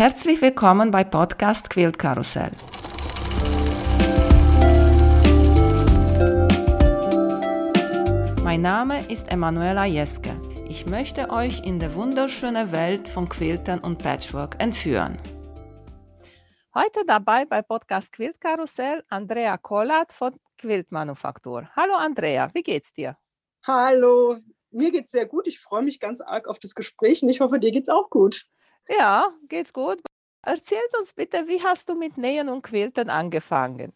Herzlich willkommen bei Podcast Quilt Karussell. Mein Name ist Emanuela Jeske. Ich möchte euch in die wunderschöne Welt von Quiltern und Patchwork entführen. Heute dabei bei Podcast Quilt Karussell Andrea Kollat von Quiltmanufaktur. Hallo Andrea, wie geht's dir? Hallo, mir geht's sehr gut. Ich freue mich ganz arg auf das Gespräch und ich hoffe, dir geht's auch gut. Ja, geht's gut. Erzähl uns bitte, wie hast du mit Nähen und Quilten angefangen?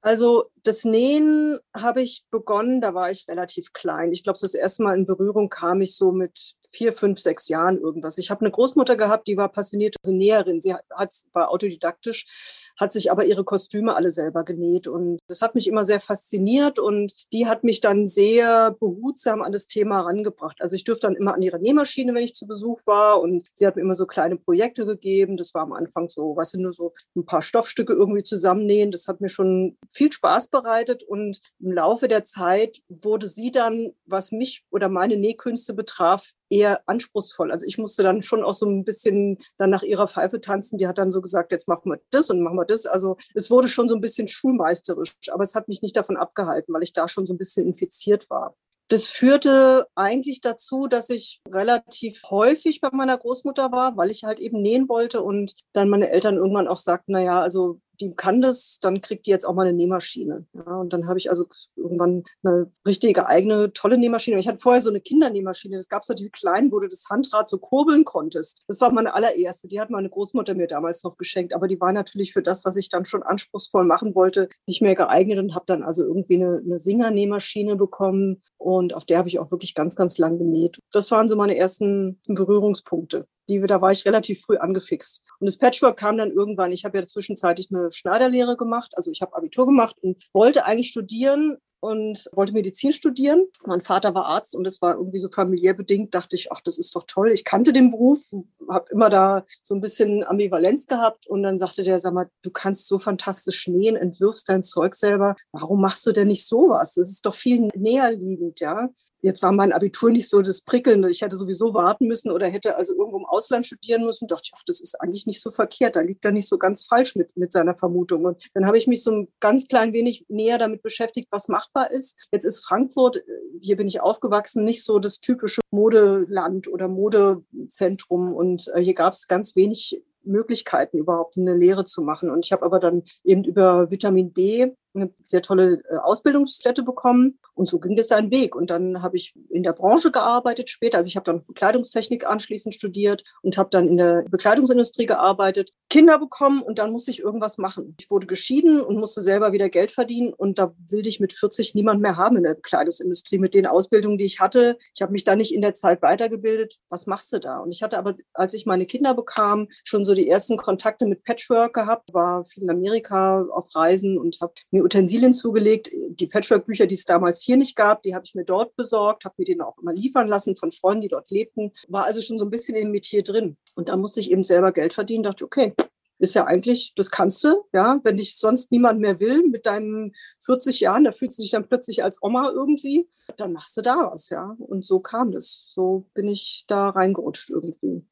Also das Nähen habe ich begonnen, da war ich relativ klein. Ich glaube, das erste Mal in Berührung kam ich so mit vier, fünf, sechs Jahren irgendwas. Ich habe eine Großmutter gehabt, die war passionierte Näherin. Sie hat, war autodidaktisch, hat sich aber ihre Kostüme alle selber genäht. Und das hat mich immer sehr fasziniert und die hat mich dann sehr behutsam an das Thema herangebracht. Also ich durfte dann immer an ihre Nähmaschine, wenn ich zu Besuch war und sie hat mir immer so kleine Projekte gegeben. Das war am Anfang so, was sind nur so ein paar Stoffstücke irgendwie zusammennähen. Das hat mir schon viel Spaß bereitet und im Laufe der Zeit wurde sie dann, was mich oder meine Nähkünste betraf, eher anspruchsvoll. Also ich musste dann schon auch so ein bisschen dann nach ihrer Pfeife tanzen. Die hat dann so gesagt, jetzt machen wir das und machen wir das. Also es wurde schon so ein bisschen schulmeisterisch, aber es hat mich nicht davon abgehalten, weil ich da schon so ein bisschen infiziert war. Das führte eigentlich dazu, dass ich relativ häufig bei meiner Großmutter war, weil ich halt eben nähen wollte und dann meine Eltern irgendwann auch sagten, na ja, also die kann das, dann kriegt die jetzt auch mal eine Nähmaschine. Ja, und dann habe ich also irgendwann eine richtige eigene tolle Nähmaschine. Ich hatte vorher so eine Kindernähmaschine. Das gab es doch diese kleinen, wo du das Handrad so kurbeln konntest. Das war meine allererste. Die hat meine Großmutter mir damals noch geschenkt. Aber die war natürlich für das, was ich dann schon anspruchsvoll machen wollte, nicht mehr geeignet und habe dann also irgendwie eine, eine Singer-Nähmaschine bekommen. Und auf der habe ich auch wirklich ganz, ganz lang genäht. Das waren so meine ersten Berührungspunkte die, da war ich relativ früh angefixt. Und das Patchwork kam dann irgendwann, ich habe ja zwischenzeitlich eine Schneiderlehre gemacht, also ich habe Abitur gemacht und wollte eigentlich studieren, und wollte Medizin studieren. Mein Vater war Arzt und das war irgendwie so familiär bedingt. Dachte ich, ach, das ist doch toll. Ich kannte den Beruf, habe immer da so ein bisschen Ambivalenz gehabt. Und dann sagte der, sag mal, du kannst so fantastisch nähen, entwirfst dein Zeug selber. Warum machst du denn nicht sowas? Das ist doch viel näher liegend, ja. Jetzt war mein Abitur nicht so das Prickelnde. Ich hätte sowieso warten müssen oder hätte also irgendwo im Ausland studieren müssen. Dachte ich, ach, das ist eigentlich nicht so verkehrt. Da liegt er nicht so ganz falsch mit, mit seiner Vermutung. Und dann habe ich mich so ein ganz klein wenig näher damit beschäftigt, was machbar ist. Jetzt ist Frankfurt, äh, hier bin ich aufgewachsen, nicht so das typische Modeland oder Modezentrum. Und äh, hier gab es ganz wenig Möglichkeiten, überhaupt eine Lehre zu machen. Und ich habe aber dann eben über Vitamin B eine sehr tolle äh, Ausbildungsstätte bekommen und so ging das seinen Weg. Und dann habe ich in der Branche gearbeitet später. Also ich habe dann Bekleidungstechnik anschließend studiert und habe dann in der Bekleidungsindustrie gearbeitet, Kinder bekommen und dann musste ich irgendwas machen. Ich wurde geschieden und musste selber wieder Geld verdienen und da will ich mit 40 niemand mehr haben in der Bekleidungsindustrie mit den Ausbildungen, die ich hatte. Ich habe mich da nicht in der Zeit weitergebildet. Was machst du da? Und ich hatte aber, als ich meine Kinder bekam, schon so die ersten Kontakte mit Patchwork gehabt, war viel in Amerika auf Reisen und habe mir Utensilien zugelegt. Die Patchwork-Bücher, die es damals hier nicht gab, die habe ich mir dort besorgt, habe mir den auch immer liefern lassen von Freunden, die dort lebten. War also schon so ein bisschen im Metier drin. Und da musste ich eben selber Geld verdienen, dachte, okay, ist ja eigentlich, das kannst du, ja, wenn dich sonst niemand mehr will mit deinen 40 Jahren, da fühlst du dich dann plötzlich als Oma irgendwie, dann machst du da was, ja. Und so kam das. So bin ich da reingerutscht irgendwie.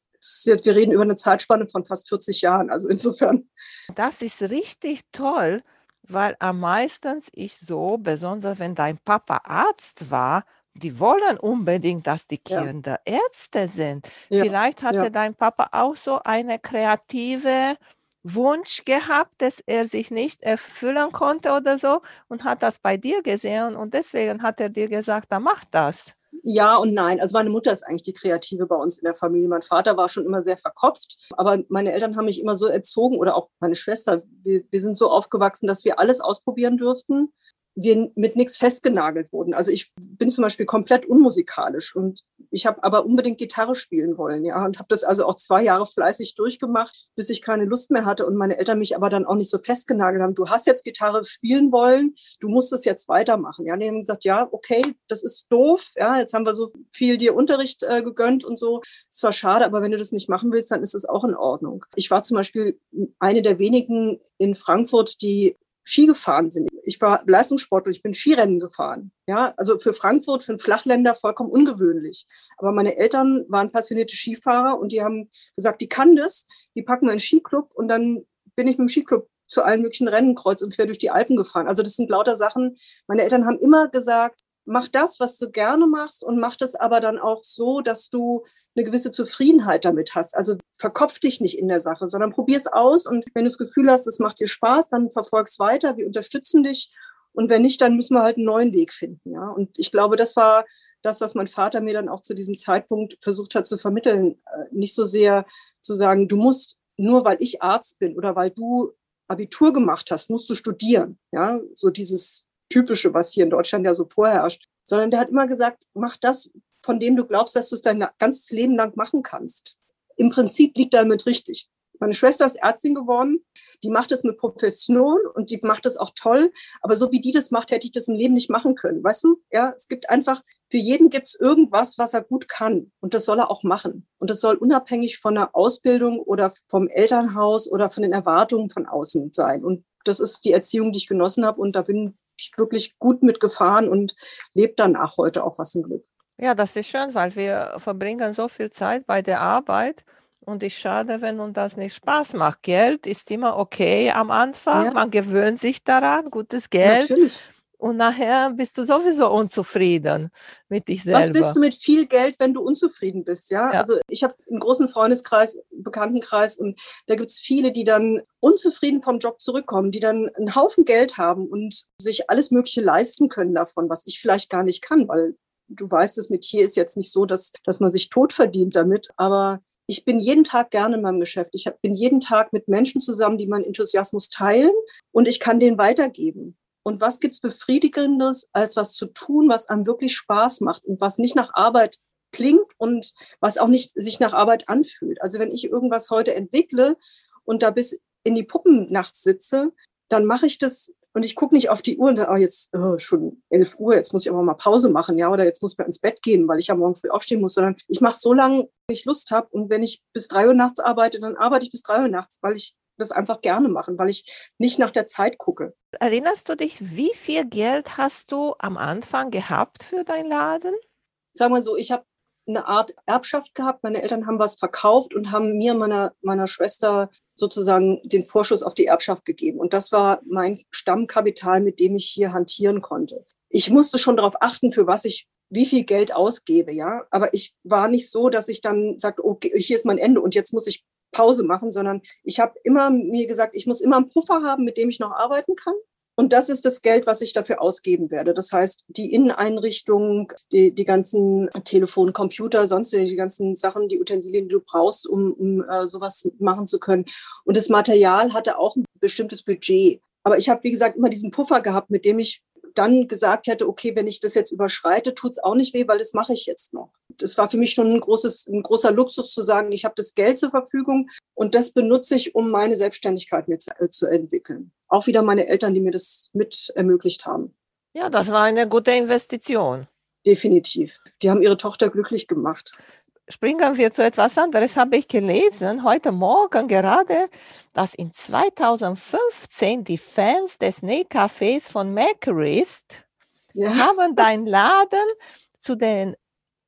Wir reden über eine Zeitspanne von fast 40 Jahren, also insofern. Das ist richtig toll, weil am meisten ich so, besonders wenn dein Papa Arzt war, die wollen unbedingt, dass die Kinder ja. Ärzte sind. Ja. Vielleicht hatte ja. dein Papa auch so eine kreative Wunsch gehabt, dass er sich nicht erfüllen konnte oder so und hat das bei dir gesehen und deswegen hat er dir gesagt, da mach das. Ja und nein. Also meine Mutter ist eigentlich die Kreative bei uns in der Familie. Mein Vater war schon immer sehr verkopft, aber meine Eltern haben mich immer so erzogen oder auch meine Schwester. Wir, wir sind so aufgewachsen, dass wir alles ausprobieren durften wir mit nichts festgenagelt wurden. Also ich bin zum Beispiel komplett unmusikalisch und ich habe aber unbedingt Gitarre spielen wollen, ja, und habe das also auch zwei Jahre fleißig durchgemacht, bis ich keine Lust mehr hatte und meine Eltern mich aber dann auch nicht so festgenagelt haben. Du hast jetzt Gitarre spielen wollen, du musst es jetzt weitermachen. Ja, die haben gesagt, ja, okay, das ist doof, ja, jetzt haben wir so viel dir Unterricht äh, gegönnt und so. Es war schade, aber wenn du das nicht machen willst, dann ist es auch in Ordnung. Ich war zum Beispiel eine der wenigen in Frankfurt, die Ski gefahren sind. Ich war Leistungssportler, ich bin Skirennen gefahren. Ja, also für Frankfurt, für einen Flachländer vollkommen ungewöhnlich. Aber meine Eltern waren passionierte Skifahrer und die haben gesagt, die kann das, die packen wir in Skiclub und dann bin ich mit dem Skiclub zu allen möglichen Rennen kreuz und quer durch die Alpen gefahren. Also das sind lauter Sachen. Meine Eltern haben immer gesagt, mach das, was du gerne machst und mach das aber dann auch so, dass du eine gewisse Zufriedenheit damit hast. Also verkopf dich nicht in der Sache, sondern probier es aus und wenn du das Gefühl hast, es macht dir Spaß, dann verfolg's weiter, wir unterstützen dich und wenn nicht, dann müssen wir halt einen neuen Weg finden. Ja? Und ich glaube, das war das, was mein Vater mir dann auch zu diesem Zeitpunkt versucht hat zu vermitteln. Äh, nicht so sehr zu sagen, du musst nur weil ich Arzt bin oder weil du Abitur gemacht hast, musst du studieren. Ja, so dieses Typische, was hier in Deutschland ja so vorherrscht, sondern der hat immer gesagt, mach das, von dem du glaubst, dass du es dein ganzes Leben lang machen kannst. Im Prinzip liegt damit richtig. Meine Schwester ist Ärztin geworden. Die macht es mit Profession und die macht es auch toll. Aber so wie die das macht, hätte ich das im Leben nicht machen können. Weißt du? Ja, es gibt einfach, für jeden gibt es irgendwas, was er gut kann. Und das soll er auch machen. Und das soll unabhängig von der Ausbildung oder vom Elternhaus oder von den Erwartungen von außen sein. Und das ist die Erziehung, die ich genossen habe. Und da bin ich wirklich gut mitgefahren und lebe danach heute auch was im Glück. Ja, das ist schön, weil wir verbringen so viel Zeit bei der Arbeit und ist schade, wenn uns das nicht Spaß macht. Geld ist immer okay am Anfang, ja. man gewöhnt sich daran, gutes Geld. Natürlich. Und nachher bist du sowieso unzufrieden mit dich selber. Was willst du mit viel Geld, wenn du unzufrieden bist? Ja, ja. also ich habe einen großen Freundeskreis, Bekanntenkreis und da gibt es viele, die dann unzufrieden vom Job zurückkommen, die dann einen Haufen Geld haben und sich alles Mögliche leisten können davon, was ich vielleicht gar nicht kann, weil du weißt, das Metier ist jetzt nicht so, dass, dass man sich tot verdient damit, aber ich bin jeden Tag gerne in meinem Geschäft. Ich bin jeden Tag mit Menschen zusammen, die meinen Enthusiasmus teilen und ich kann den weitergeben. Und was gibt es Befriedigendes, als was zu tun, was einem wirklich Spaß macht und was nicht nach Arbeit klingt und was auch nicht sich nach Arbeit anfühlt. Also wenn ich irgendwas heute entwickle und da bis in die Puppen nachts sitze, dann mache ich das und ich gucke nicht auf die Uhr und sage, oh, jetzt oh, schon 11 Uhr, jetzt muss ich aber mal Pause machen, ja, oder jetzt muss ich ins Bett gehen, weil ich ja morgen früh aufstehen muss, sondern ich mache so lange, wie ich Lust habe. Und wenn ich bis drei Uhr nachts arbeite, dann arbeite ich bis drei Uhr nachts, weil ich das einfach gerne machen, weil ich nicht nach der Zeit gucke. Erinnerst du dich, wie viel Geld hast du am Anfang gehabt für deinen Laden? Sagen wir so, ich habe eine Art Erbschaft gehabt. Meine Eltern haben was verkauft und haben mir, meiner, meiner Schwester sozusagen den Vorschuss auf die Erbschaft gegeben. Und das war mein Stammkapital, mit dem ich hier hantieren konnte. Ich musste schon darauf achten, für was ich wie viel Geld ausgebe, ja. Aber ich war nicht so, dass ich dann sagte, okay, hier ist mein Ende und jetzt muss ich Pause machen, sondern ich habe immer mir gesagt, ich muss immer einen Puffer haben, mit dem ich noch arbeiten kann. Und das ist das Geld, was ich dafür ausgeben werde. Das heißt, die Inneneinrichtung, die, die ganzen Telefon, Computer, sonst die ganzen Sachen, die Utensilien, die du brauchst, um, um äh, sowas machen zu können. Und das Material hatte auch ein bestimmtes Budget. Aber ich habe, wie gesagt, immer diesen Puffer gehabt, mit dem ich dann gesagt hätte, okay, wenn ich das jetzt überschreite, tut es auch nicht weh, weil das mache ich jetzt noch. Das war für mich schon ein, großes, ein großer Luxus zu sagen, ich habe das Geld zur Verfügung und das benutze ich, um meine Selbstständigkeit mir zu, äh, zu entwickeln. Auch wieder meine Eltern, die mir das mit ermöglicht haben. Ja, das war eine gute Investition. Definitiv. Die haben ihre Tochter glücklich gemacht springen wir zu etwas anderes, habe ich gelesen, heute Morgen gerade, dass in 2015 die Fans des Nähcafés von Makerist ja. haben deinen Laden zu den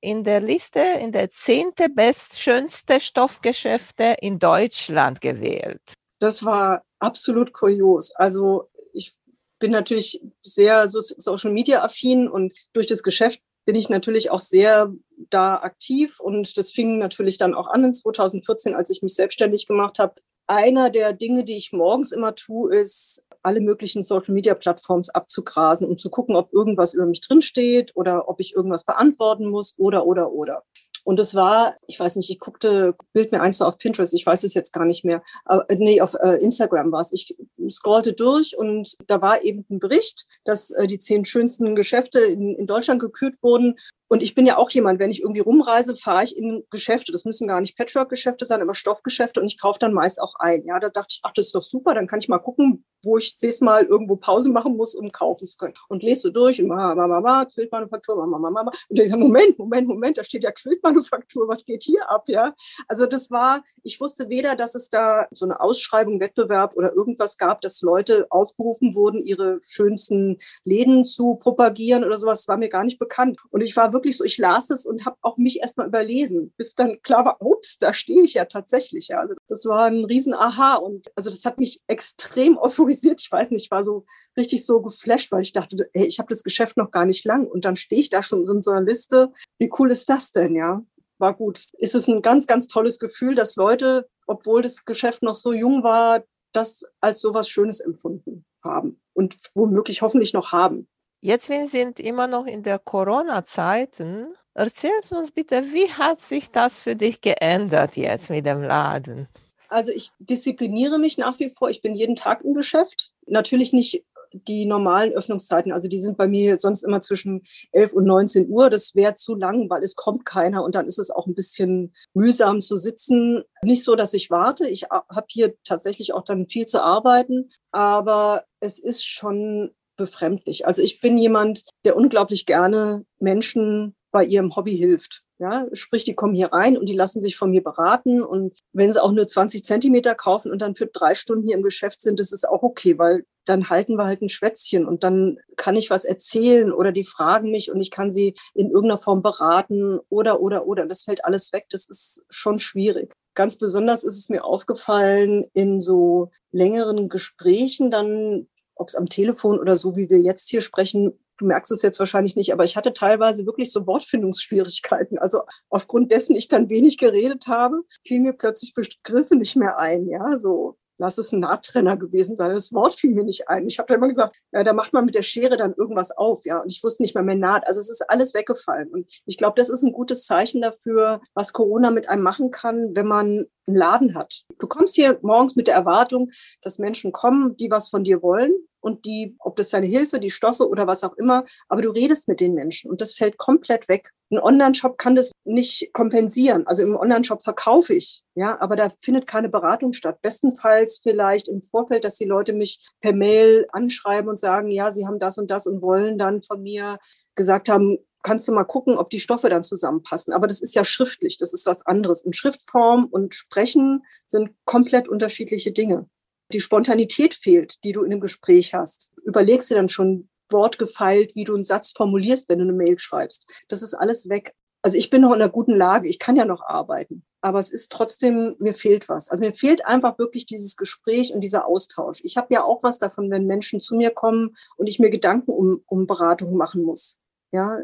in der Liste in der zehnte best schönste Stoffgeschäfte in Deutschland gewählt. Das war absolut kurios. Also ich bin natürlich sehr Social Media affin und durch das Geschäft bin ich natürlich auch sehr da aktiv und das fing natürlich dann auch an in 2014, als ich mich selbstständig gemacht habe. Einer der Dinge, die ich morgens immer tue, ist, alle möglichen Social-Media-Plattforms abzugrasen, um zu gucken, ob irgendwas über mich drinsteht oder ob ich irgendwas beantworten muss oder, oder, oder. Und es war, ich weiß nicht, ich guckte, Bild mir eins war auf Pinterest, ich weiß es jetzt gar nicht mehr. Aber, nee, auf äh, Instagram war es. Ich scrollte durch und da war eben ein Bericht, dass äh, die zehn schönsten Geschäfte in, in Deutschland gekürt wurden. Und ich bin ja auch jemand, wenn ich irgendwie rumreise, fahre ich in Geschäfte. Das müssen gar nicht Patchwork-Geschäfte sein, aber Stoffgeschäfte und ich kaufe dann meist auch ein. Ja, da dachte ich, ach, das ist doch super, dann kann ich mal gucken, wo ich das mal irgendwo Pause machen muss, um kaufen zu können. Und lese durch, und Mama, Mama, Quiltmanufaktur, Mama, Mama, Mama. Und sage, Moment, Moment, Moment, da steht ja Quiltmanufaktur, was geht hier ab, ja? Also das war, ich wusste weder, dass es da so eine Ausschreibung, Wettbewerb oder irgendwas gab, dass Leute aufgerufen wurden, ihre schönsten Läden zu propagieren oder sowas. Das war mir gar nicht bekannt. Und ich war wirklich so, ich las es und habe auch mich erstmal überlesen, bis dann klar war, ups, da stehe ich ja tatsächlich. Also das war ein riesen Aha. Und also das hat mich extrem euphorisiert. Ich weiß nicht, ich war so richtig so geflasht, weil ich dachte, ey, ich habe das Geschäft noch gar nicht lang und dann stehe ich da schon in so einer Liste. Wie cool ist das denn, ja? War gut. Ist es ein ganz, ganz tolles Gefühl, dass Leute, obwohl das Geschäft noch so jung war, das als so was Schönes empfunden haben und womöglich hoffentlich noch haben. Jetzt, wir sind immer noch in der Corona-Zeiten. Erzähl uns bitte, wie hat sich das für dich geändert jetzt mit dem Laden? Also ich diszipliniere mich nach wie vor. Ich bin jeden Tag im Geschäft. Natürlich nicht die normalen Öffnungszeiten. Also die sind bei mir sonst immer zwischen 11 und 19 Uhr. Das wäre zu lang, weil es kommt keiner und dann ist es auch ein bisschen mühsam zu sitzen. Nicht so, dass ich warte. Ich habe hier tatsächlich auch dann viel zu arbeiten, aber es ist schon befremdlich. Also ich bin jemand, der unglaublich gerne Menschen bei ihrem Hobby hilft. Ja, sprich, die kommen hier rein und die lassen sich von mir beraten. Und wenn sie auch nur 20 Zentimeter kaufen und dann für drei Stunden hier im Geschäft sind, das ist auch okay, weil dann halten wir halt ein Schwätzchen und dann kann ich was erzählen oder die fragen mich und ich kann sie in irgendeiner Form beraten oder, oder, oder. Das fällt alles weg. Das ist schon schwierig. Ganz besonders ist es mir aufgefallen in so längeren Gesprächen, dann ob es am Telefon oder so, wie wir jetzt hier sprechen, du merkst es jetzt wahrscheinlich nicht, aber ich hatte teilweise wirklich so Wortfindungsschwierigkeiten. Also aufgrund dessen ich dann wenig geredet habe, fiel mir plötzlich Begriffe nicht mehr ein. Ja, so lass es ein Nahttrenner gewesen sein. Das Wort fiel mir nicht ein. Ich habe immer gesagt, ja, da macht man mit der Schere dann irgendwas auf, ja. Und ich wusste nicht mehr mehr Naht. Also es ist alles weggefallen. Und ich glaube, das ist ein gutes Zeichen dafür, was Corona mit einem machen kann, wenn man einen Laden hat. Du kommst hier morgens mit der Erwartung, dass Menschen kommen, die was von dir wollen und die, ob das deine Hilfe, die Stoffe oder was auch immer, aber du redest mit den Menschen und das fällt komplett weg. Ein Online-Shop kann das nicht kompensieren. Also im Online-Shop verkaufe ich, ja, aber da findet keine Beratung statt. Bestenfalls vielleicht im Vorfeld, dass die Leute mich per Mail anschreiben und sagen, ja, sie haben das und das und wollen dann von mir gesagt haben, kannst du mal gucken, ob die Stoffe dann zusammenpassen. Aber das ist ja schriftlich, das ist was anderes. Und Schriftform und Sprechen sind komplett unterschiedliche Dinge die Spontanität fehlt, die du in einem Gespräch hast. Überlegst dir dann schon wortgefeilt, wie du einen Satz formulierst, wenn du eine Mail schreibst. Das ist alles weg. Also ich bin noch in einer guten Lage. Ich kann ja noch arbeiten. Aber es ist trotzdem, mir fehlt was. Also mir fehlt einfach wirklich dieses Gespräch und dieser Austausch. Ich habe ja auch was davon, wenn Menschen zu mir kommen und ich mir Gedanken um, um Beratung machen muss. Ja,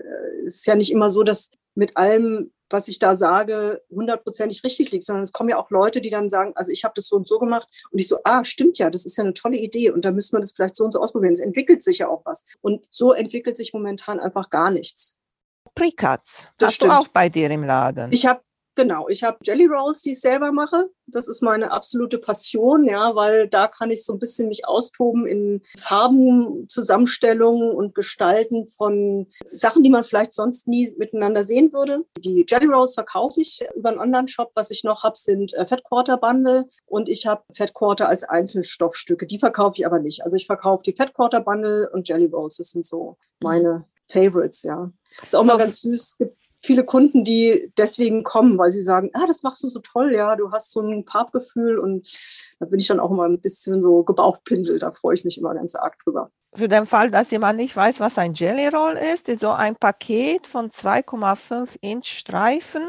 es ist ja nicht immer so, dass mit allem was ich da sage, hundertprozentig richtig liegt, sondern es kommen ja auch Leute, die dann sagen, also ich habe das so und so gemacht und ich so, ah, stimmt ja, das ist ja eine tolle Idee und da müssen wir das vielleicht so und so ausprobieren. Es entwickelt sich ja auch was. Und so entwickelt sich momentan einfach gar nichts. Precats, das hast stimmt. du auch bei dir im Laden? Ich habe Genau, ich habe Jelly Rolls, die ich selber mache. Das ist meine absolute Passion, ja, weil da kann ich so ein bisschen mich austoben in Farbenzusammenstellungen und Gestalten von Sachen, die man vielleicht sonst nie miteinander sehen würde. Die Jelly Rolls verkaufe ich über einen Online-Shop. Was ich noch habe, sind äh, Fat Quarter Bundle und ich habe Fat Quarter als Einzelstoffstücke. Die verkaufe ich aber nicht. Also ich verkaufe die Fat Quarter Bundle und Jelly Rolls. Das sind so meine Favorites, ja. Ist auch mal ganz süß. Es gibt viele Kunden, die deswegen kommen, weil sie sagen, ah, das machst du so toll, ja, du hast so ein Farbgefühl und da bin ich dann auch immer ein bisschen so gebauchpinselt, da freue ich mich immer ganz arg drüber. Für den Fall, dass jemand nicht weiß, was ein Jelly Roll ist, ist so ein Paket von 2,5 Inch Streifen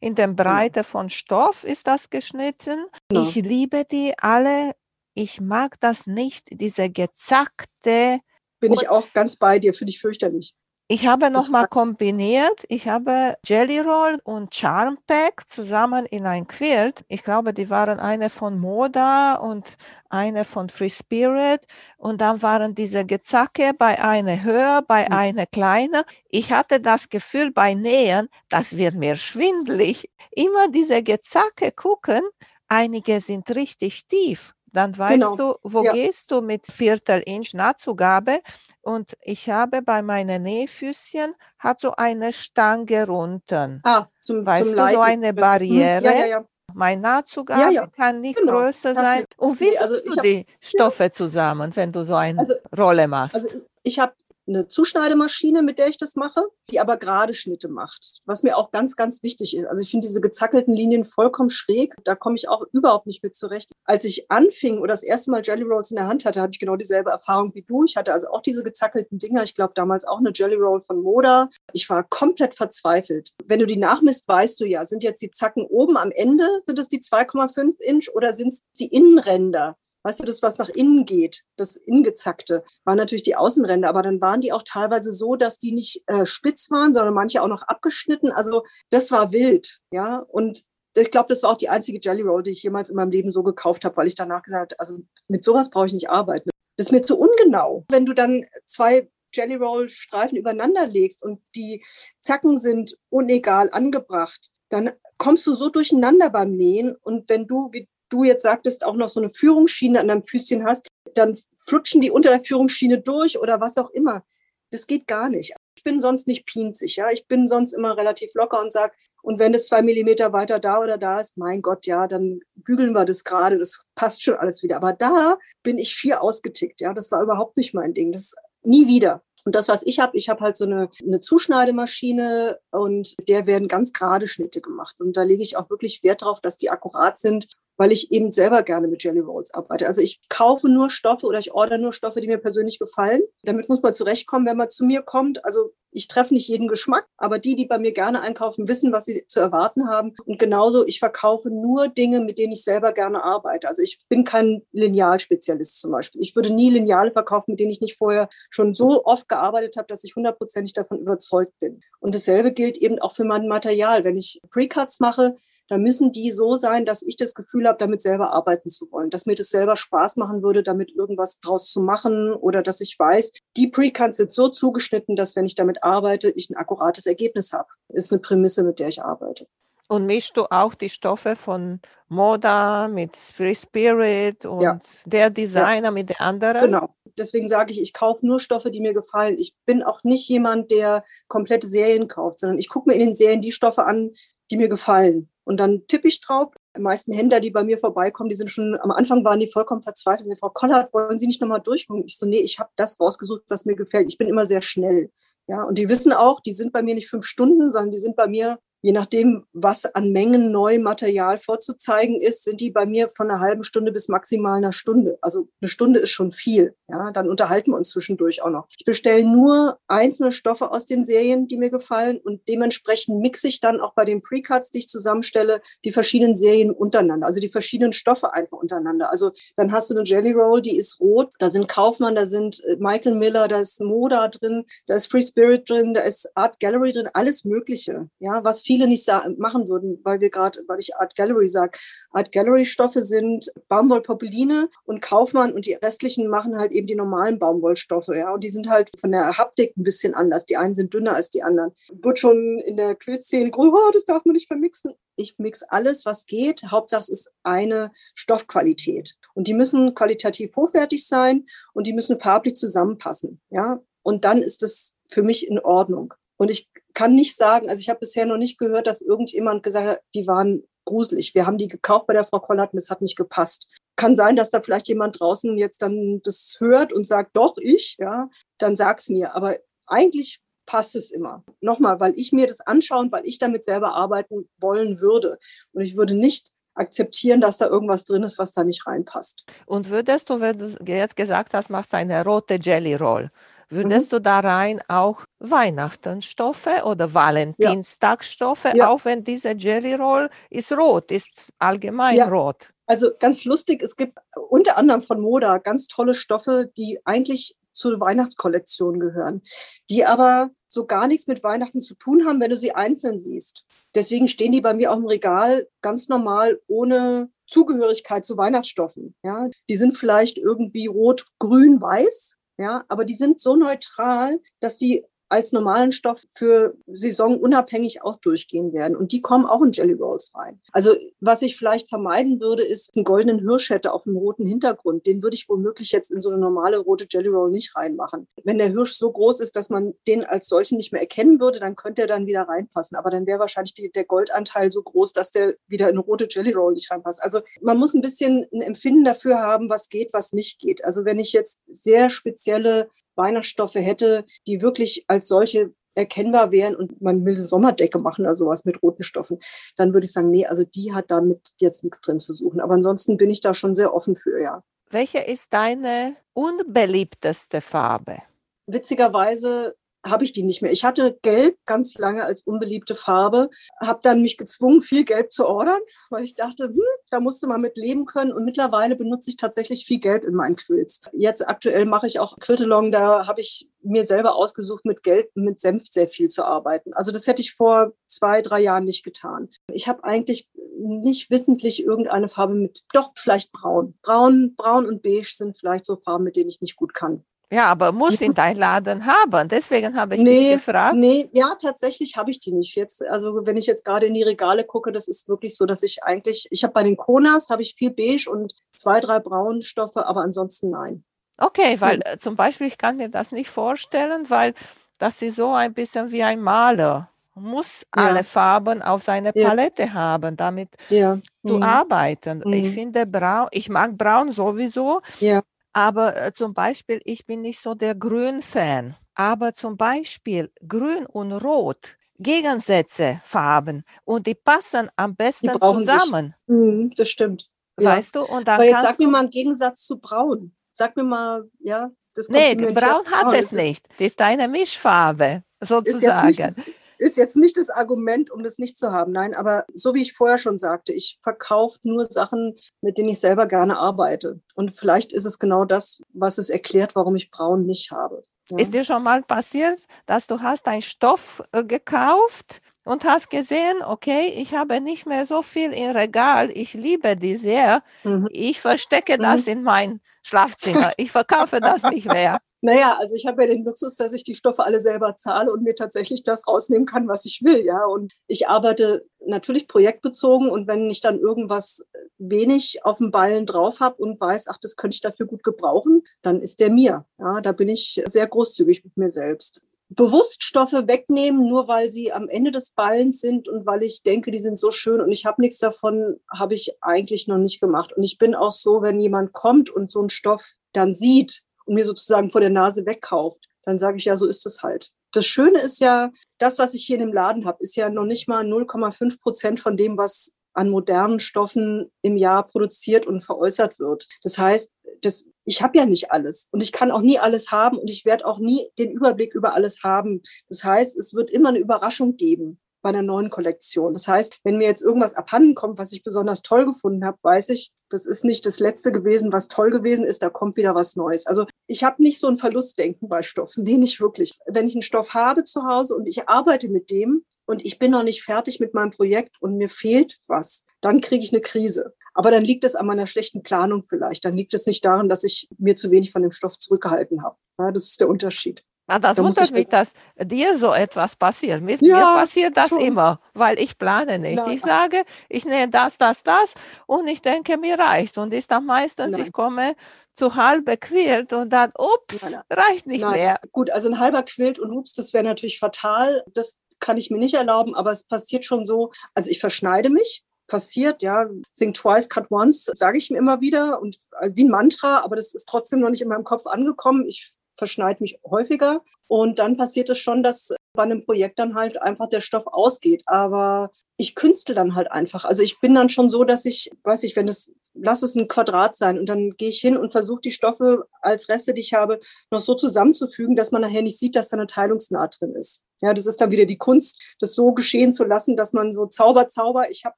in der Breite von Stoff ist das geschnitten. Ja. Ich liebe die alle. Ich mag das nicht, diese gezackte. Bin ich auch ganz bei dir, finde ich fürchterlich. Ich habe nochmal kombiniert. Ich habe Jelly Roll und Charm Pack zusammen in ein Quilt. Ich glaube, die waren eine von Moda und eine von Free Spirit. Und dann waren diese Gezacke bei einer höher, bei mhm. einer kleiner. Ich hatte das Gefühl bei Nähen, das wird mir schwindlig. Immer diese Gezacke gucken. Einige sind richtig tief. Dann weißt genau. du, wo ja. gehst du mit Viertel Inch Nahtzugabe. Und ich habe bei meinen Nähfüßchen hat so eine Stange runter. Ah, zum, weißt zum du, so eine Barriere. Ja, ja, ja. Mein Nahtzugabe ja, ja. kann nicht genau. größer sein. Und wie also du die Stoffe zusammen, wenn du so eine also, Rolle machst? Also ich habe eine Zuschneidemaschine, mit der ich das mache, die aber gerade Schnitte macht, was mir auch ganz, ganz wichtig ist. Also ich finde diese gezackelten Linien vollkommen schräg. Da komme ich auch überhaupt nicht mit zurecht. Als ich anfing oder das erste Mal Jelly Rolls in der Hand hatte, habe ich genau dieselbe Erfahrung wie du. Ich hatte also auch diese gezackelten Dinger. Ich glaube damals auch eine Jelly Roll von Moda. Ich war komplett verzweifelt. Wenn du die nachmisst, weißt du ja, sind jetzt die Zacken oben am Ende, sind es die 2,5 Inch oder sind es die Innenränder? Weißt du, das, was nach innen geht, das Ingezackte, waren natürlich die Außenränder, aber dann waren die auch teilweise so, dass die nicht äh, spitz waren, sondern manche auch noch abgeschnitten. Also das war wild, ja. Und ich glaube, das war auch die einzige Jelly Roll, die ich jemals in meinem Leben so gekauft habe, weil ich danach gesagt habe, also mit sowas brauche ich nicht arbeiten. Das ist mir zu ungenau. Wenn du dann zwei Jelly Roll Streifen übereinander legst und die Zacken sind unegal angebracht, dann kommst du so durcheinander beim Nähen. Und wenn du, wie du jetzt sagtest, auch noch so eine Führungsschiene an deinem Füßchen hast, dann flutschen die unter der Führungsschiene durch oder was auch immer. Das geht gar nicht. Ich bin sonst nicht pinzig, ja. Ich bin sonst immer relativ locker und sage, und wenn es zwei Millimeter weiter da oder da ist, mein Gott, ja, dann bügeln wir das gerade, das passt schon alles wieder. Aber da bin ich schier ausgetickt, ja. Das war überhaupt nicht mein Ding. Das nie wieder. Und das, was ich habe, ich habe halt so eine, eine Zuschneidemaschine und der werden ganz gerade Schnitte gemacht. Und da lege ich auch wirklich Wert drauf, dass die akkurat sind weil ich eben selber gerne mit Jelly Rolls arbeite. Also ich kaufe nur Stoffe oder ich ordere nur Stoffe, die mir persönlich gefallen. Damit muss man zurechtkommen, wenn man zu mir kommt. Also ich treffe nicht jeden Geschmack, aber die, die bei mir gerne einkaufen, wissen, was sie zu erwarten haben. Und genauso, ich verkaufe nur Dinge, mit denen ich selber gerne arbeite. Also ich bin kein Linealspezialist zum Beispiel. Ich würde nie Lineale verkaufen, mit denen ich nicht vorher schon so oft gearbeitet habe, dass ich hundertprozentig davon überzeugt bin. Und dasselbe gilt eben auch für mein Material. Wenn ich Precuts mache, da müssen die so sein, dass ich das Gefühl habe, damit selber arbeiten zu wollen, dass mir das selber Spaß machen würde, damit irgendwas draus zu machen oder dass ich weiß, die Precons sind so zugeschnitten, dass wenn ich damit arbeite, ich ein akkurates Ergebnis habe. Ist eine Prämisse, mit der ich arbeite. Und mischst du auch die Stoffe von Moda mit Free Spirit und ja. der Designer ja. mit der anderen? Genau. Deswegen sage ich, ich kaufe nur Stoffe, die mir gefallen. Ich bin auch nicht jemand, der komplette Serien kauft, sondern ich gucke mir in den Serien die Stoffe an, die mir gefallen. Und dann tippe ich drauf. Die meisten Händler, die bei mir vorbeikommen, die sind schon, am Anfang waren die vollkommen verzweifelt. Frau Kollert, wollen Sie nicht nochmal durchgucken? Ich so, nee, ich habe das rausgesucht, was mir gefällt. Ich bin immer sehr schnell. Ja, und die wissen auch, die sind bei mir nicht fünf Stunden, sondern die sind bei mir je nachdem, was an Mengen neuem Material vorzuzeigen ist, sind die bei mir von einer halben Stunde bis maximal einer Stunde. Also eine Stunde ist schon viel. Ja, dann unterhalten wir uns zwischendurch auch noch. Ich bestelle nur einzelne Stoffe aus den Serien, die mir gefallen und dementsprechend mixe ich dann auch bei den Precuts, die ich zusammenstelle, die verschiedenen Serien untereinander, also die verschiedenen Stoffe einfach untereinander. Also dann hast du eine Jelly Roll, die ist rot, da sind Kaufmann, da sind äh, Michael Miller, da ist Moda drin, da ist Free Spirit drin, da ist Art Gallery drin, alles Mögliche. Ja, was viele nicht machen würden, weil wir gerade, weil ich Art Gallery sage. Art Gallery Stoffe sind Baumwollpopeline und Kaufmann und die restlichen machen halt eben die normalen Baumwollstoffe, ja. Und die sind halt von der Haptik ein bisschen anders. Die einen sind dünner als die anderen. Wird schon in der Quizszene, oh, das darf man nicht vermixen. Ich mix alles, was geht. Hauptsache es ist eine Stoffqualität. Und die müssen qualitativ hochwertig sein und die müssen farblich zusammenpassen, ja. Und dann ist das für mich in Ordnung. Und ich kann nicht sagen, also ich habe bisher noch nicht gehört, dass irgendjemand gesagt hat, die waren gruselig. Wir haben die gekauft bei der Frau Kollert und es hat nicht gepasst. Kann sein, dass da vielleicht jemand draußen jetzt dann das hört und sagt, doch, ich, ja, dann sag's mir. Aber eigentlich passt es immer. Nochmal, weil ich mir das anschaue und weil ich damit selber arbeiten wollen würde. Und ich würde nicht akzeptieren, dass da irgendwas drin ist, was da nicht reinpasst. Und würdest du, wenn du jetzt gesagt hast, machst eine rote Jelly Roll, Würdest mhm. du da rein auch Weihnachtenstoffe oder Valentinstagstoffe, ja. auch wenn diese Jelly Roll ist rot, ist allgemein ja. rot? Also ganz lustig, es gibt unter anderem von Moda ganz tolle Stoffe, die eigentlich zur Weihnachtskollektion gehören, die aber so gar nichts mit Weihnachten zu tun haben, wenn du sie einzeln siehst. Deswegen stehen die bei mir auch im Regal ganz normal ohne Zugehörigkeit zu Weihnachtsstoffen. Ja, die sind vielleicht irgendwie rot, grün, weiß, ja, aber die sind so neutral, dass die als normalen Stoff für saisonunabhängig auch durchgehen werden. Und die kommen auch in Jelly Rolls rein. Also was ich vielleicht vermeiden würde, ist einen goldenen Hirsch hätte auf einem roten Hintergrund. Den würde ich womöglich jetzt in so eine normale rote Jelly Roll nicht reinmachen. Wenn der Hirsch so groß ist, dass man den als solchen nicht mehr erkennen würde, dann könnte er dann wieder reinpassen. Aber dann wäre wahrscheinlich die, der Goldanteil so groß, dass der wieder in eine rote Jelly Roll nicht reinpasst. Also man muss ein bisschen ein Empfinden dafür haben, was geht, was nicht geht. Also wenn ich jetzt sehr spezielle Weihnachtsstoffe hätte, die wirklich als solche erkennbar wären und man will eine Sommerdecke machen oder sowas mit roten Stoffen, dann würde ich sagen, nee, also die hat damit jetzt nichts drin zu suchen. Aber ansonsten bin ich da schon sehr offen für, ja. Welche ist deine unbeliebteste Farbe? Witzigerweise habe ich die nicht mehr. Ich hatte Gelb ganz lange als unbeliebte Farbe, habe dann mich gezwungen, viel Gelb zu ordern, weil ich dachte, hm, da musste man mit leben können. Und mittlerweile benutze ich tatsächlich viel Gelb in meinen Quills. Jetzt aktuell mache ich auch Quiltelong, da habe ich mir selber ausgesucht, mit Gelb, mit Senf sehr viel zu arbeiten. Also das hätte ich vor zwei, drei Jahren nicht getan. Ich habe eigentlich nicht wissentlich irgendeine Farbe mit, doch vielleicht braun. Braun, braun und beige sind vielleicht so Farben, mit denen ich nicht gut kann. Ja, aber muss in dein Laden haben. Deswegen habe ich nee, dich gefragt. Nee, ja, tatsächlich habe ich die nicht. Jetzt, also wenn ich jetzt gerade in die Regale gucke, das ist wirklich so, dass ich eigentlich, ich habe bei den Konas habe ich viel beige und zwei, drei Braunstoffe, aber ansonsten nein. Okay, weil hm. zum Beispiel, ich kann mir das nicht vorstellen, weil das ist so ein bisschen wie ein Maler. Muss ja. alle Farben auf seiner Palette ja. haben, damit ja. zu mhm. arbeiten. Mhm. Ich finde braun, ich mag braun sowieso, ja. Aber äh, zum Beispiel, ich bin nicht so der Grün-Fan. Aber zum Beispiel Grün und Rot, Gegensätze, Farben und die passen am besten zusammen. Mhm, das stimmt. Weißt ja. du? Und dann Aber jetzt sag mir mal einen Gegensatz zu Braun. Sag mir mal, ja, das Nee, Braun hat es nicht. Das ist eine Mischfarbe, sozusagen. Ist ist jetzt nicht das Argument, um das nicht zu haben. Nein, aber so wie ich vorher schon sagte, ich verkaufe nur Sachen, mit denen ich selber gerne arbeite. Und vielleicht ist es genau das, was es erklärt, warum ich Braun nicht habe. Ja. Ist dir schon mal passiert, dass du hast einen Stoff äh, gekauft und hast gesehen, okay, ich habe nicht mehr so viel im Regal, ich liebe die sehr, mhm. ich verstecke mhm. das in mein Schlafzimmer, ich verkaufe das nicht mehr. Naja, also ich habe ja den Luxus, dass ich die Stoffe alle selber zahle und mir tatsächlich das rausnehmen kann, was ich will, ja. Und ich arbeite natürlich projektbezogen und wenn ich dann irgendwas wenig auf dem Ballen drauf habe und weiß, ach, das könnte ich dafür gut gebrauchen, dann ist der mir. Ja, da bin ich sehr großzügig mit mir selbst. Bewusst Stoffe wegnehmen, nur weil sie am Ende des Ballens sind und weil ich denke, die sind so schön und ich habe nichts davon, habe ich eigentlich noch nicht gemacht. Und ich bin auch so, wenn jemand kommt und so einen Stoff dann sieht, und mir sozusagen vor der Nase wegkauft, dann sage ich ja, so ist es halt. Das Schöne ist ja, das, was ich hier in dem Laden habe, ist ja noch nicht mal 0,5 Prozent von dem, was an modernen Stoffen im Jahr produziert und veräußert wird. Das heißt, das, ich habe ja nicht alles und ich kann auch nie alles haben und ich werde auch nie den Überblick über alles haben. Das heißt, es wird immer eine Überraschung geben bei einer neuen Kollektion. Das heißt, wenn mir jetzt irgendwas abhanden kommt, was ich besonders toll gefunden habe, weiß ich, das ist nicht das letzte gewesen, was toll gewesen ist, da kommt wieder was Neues. Also ich habe nicht so ein Verlustdenken bei Stoffen, nee, nicht wirklich. Wenn ich einen Stoff habe zu Hause und ich arbeite mit dem und ich bin noch nicht fertig mit meinem Projekt und mir fehlt was, dann kriege ich eine Krise. Aber dann liegt es an meiner schlechten Planung vielleicht. Dann liegt es nicht daran, dass ich mir zu wenig von dem Stoff zurückgehalten habe. Ja, das ist der Unterschied. Na, das da wundert mich, dass dir so etwas passiert. Mit ja, mir passiert das schon. immer, weil ich plane nicht. Na, ich sage, ich nehme das, das, das und ich denke, mir reicht. Und ist dann meistens, nein. ich komme zu halber Quilt und dann, ups, nein, nein. reicht nicht mehr. Gut, also ein halber Quilt und ups, das wäre natürlich fatal. Das kann ich mir nicht erlauben, aber es passiert schon so. Also ich verschneide mich passiert, ja, think twice, cut once, sage ich mir immer wieder und äh, wie ein Mantra, aber das ist trotzdem noch nicht in meinem Kopf angekommen. Ich verschneit mich häufiger. Und dann passiert es schon, dass bei einem Projekt dann halt einfach der Stoff ausgeht. Aber ich künstle dann halt einfach. Also ich bin dann schon so, dass ich, weiß ich, wenn es, lass es ein Quadrat sein und dann gehe ich hin und versuche die Stoffe als Reste, die ich habe, noch so zusammenzufügen, dass man nachher nicht sieht, dass da eine Teilungsnaht drin ist. Ja, das ist dann wieder die Kunst, das so geschehen zu lassen, dass man so Zauber, Zauber, ich habe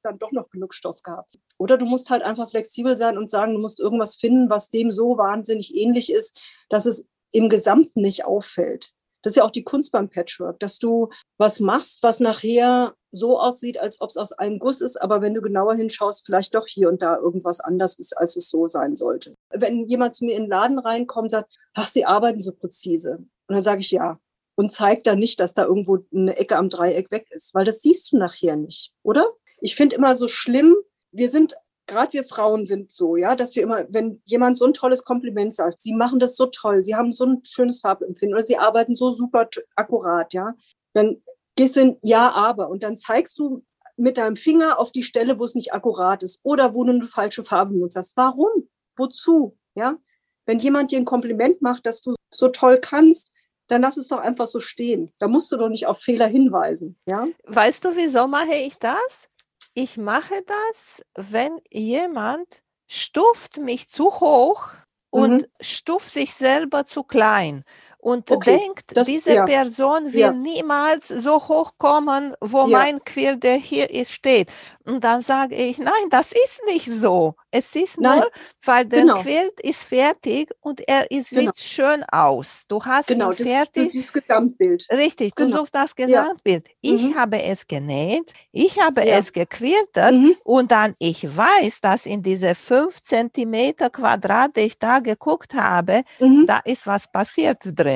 dann doch noch genug Stoff gehabt. Oder du musst halt einfach flexibel sein und sagen, du musst irgendwas finden, was dem so wahnsinnig ähnlich ist, dass es im Gesamten nicht auffällt. Das ist ja auch die Kunst beim Patchwork, dass du was machst, was nachher so aussieht, als ob es aus einem Guss ist, aber wenn du genauer hinschaust, vielleicht doch hier und da irgendwas anders ist, als es so sein sollte. Wenn jemand zu mir in den Laden reinkommt und sagt, ach, Sie arbeiten so präzise. Und dann sage ich ja. und zeigt da nicht, dass da irgendwo eine Ecke am Dreieck weg ist, weil das siehst du nachher nicht, oder? Ich finde immer so schlimm, wir sind, gerade wir Frauen sind so, ja, dass wir immer, wenn jemand so ein tolles Kompliment sagt, sie machen das so toll, sie haben so ein schönes Farbempfinden oder sie arbeiten so super akkurat, ja, dann gehst du in Ja, aber und dann zeigst du mit deinem Finger auf die Stelle, wo es nicht akkurat ist oder wo du eine falsche Farbe benutzt hast. Warum? Wozu? Ja? Wenn jemand dir ein Kompliment macht, dass du so toll kannst, dann lass es doch einfach so stehen. Da musst du doch nicht auf Fehler hinweisen. Ja? Weißt du, wieso mache ich das? Ich mache das, wenn jemand stuft mich zu hoch und mhm. stuft sich selber zu klein und okay, denkt, das, diese ja. Person will ja. niemals so hoch kommen, wo ja. mein Quill, der hier ist, steht. Und dann sage ich, nein, das ist nicht so. Es ist nein. nur, weil der genau. Quilt ist fertig und er ist, genau. sieht schön aus. Du hast genau, ihn fertig. Das, das Gesamtbild. Richtig, genau. du suchst das Gesamtbild. Ich mhm. habe es genäht, ich habe es gequiltert mhm. und dann ich weiß, dass in diese fünf Zentimeter Quadrat, die ich da geguckt habe, mhm. da ist was passiert drin.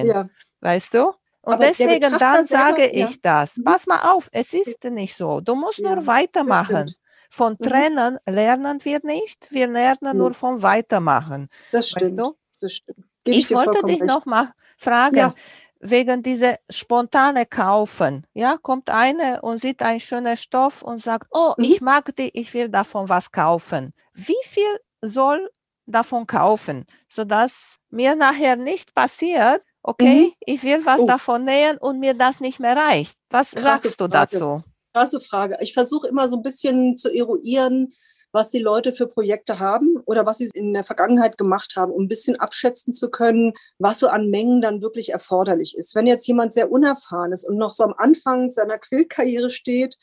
Weißt du? Und Aber deswegen dann sage selber, ich ja. das. Mhm. Pass mal auf, es ist nicht so. Du musst ja, nur weitermachen. Von mhm. Trennen lernen wir nicht, wir lernen mhm. nur vom Weitermachen. Das stimmt. Weißt du? Das stimmt. ich, ich wollte dich noch mal fragen, ja. wegen dieser spontane Kaufen. Ja, kommt eine und sieht einen schönen Stoff und sagt, oh, mhm. ich mag die, ich will davon was kaufen. Wie viel soll davon kaufen, sodass mir nachher nicht passiert, okay, mhm. ich will was oh. davon nähen und mir das nicht mehr reicht. Was Krasse sagst du Frage. dazu? Krasse Frage. Ich versuche immer so ein bisschen zu eruieren, was die Leute für Projekte haben oder was sie in der Vergangenheit gemacht haben, um ein bisschen abschätzen zu können, was so an Mengen dann wirklich erforderlich ist. Wenn jetzt jemand sehr unerfahren ist und noch so am Anfang seiner Quillkarriere steht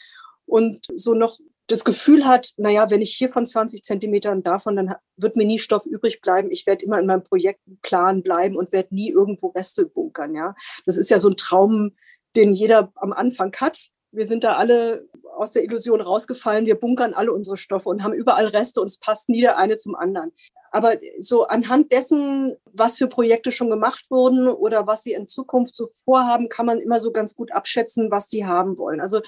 und so noch das Gefühl hat, naja, wenn ich hier von 20 Zentimetern davon, dann wird mir nie Stoff übrig bleiben. Ich werde immer in meinem Projektplan bleiben und werde nie irgendwo Reste bunkern. Ja, das ist ja so ein Traum, den jeder am Anfang hat. Wir sind da alle aus der Illusion rausgefallen. Wir bunkern alle unsere Stoffe und haben überall Reste und es passt nie der eine zum anderen. Aber so anhand dessen, was für Projekte schon gemacht wurden oder was sie in Zukunft so vorhaben, kann man immer so ganz gut abschätzen, was die haben wollen. Also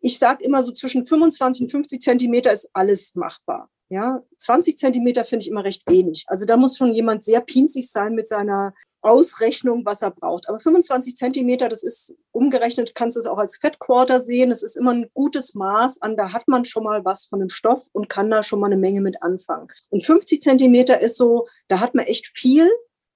ich sage immer so zwischen 25 und 50 Zentimeter ist alles machbar. Ja, 20 Zentimeter finde ich immer recht wenig. Also da muss schon jemand sehr pinzig sein mit seiner Ausrechnung, was er braucht. Aber 25 Zentimeter, das ist umgerechnet, kannst du es auch als Fettquarter sehen. Das ist immer ein gutes Maß an, da hat man schon mal was von dem Stoff und kann da schon mal eine Menge mit anfangen. Und 50 Zentimeter ist so, da hat man echt viel.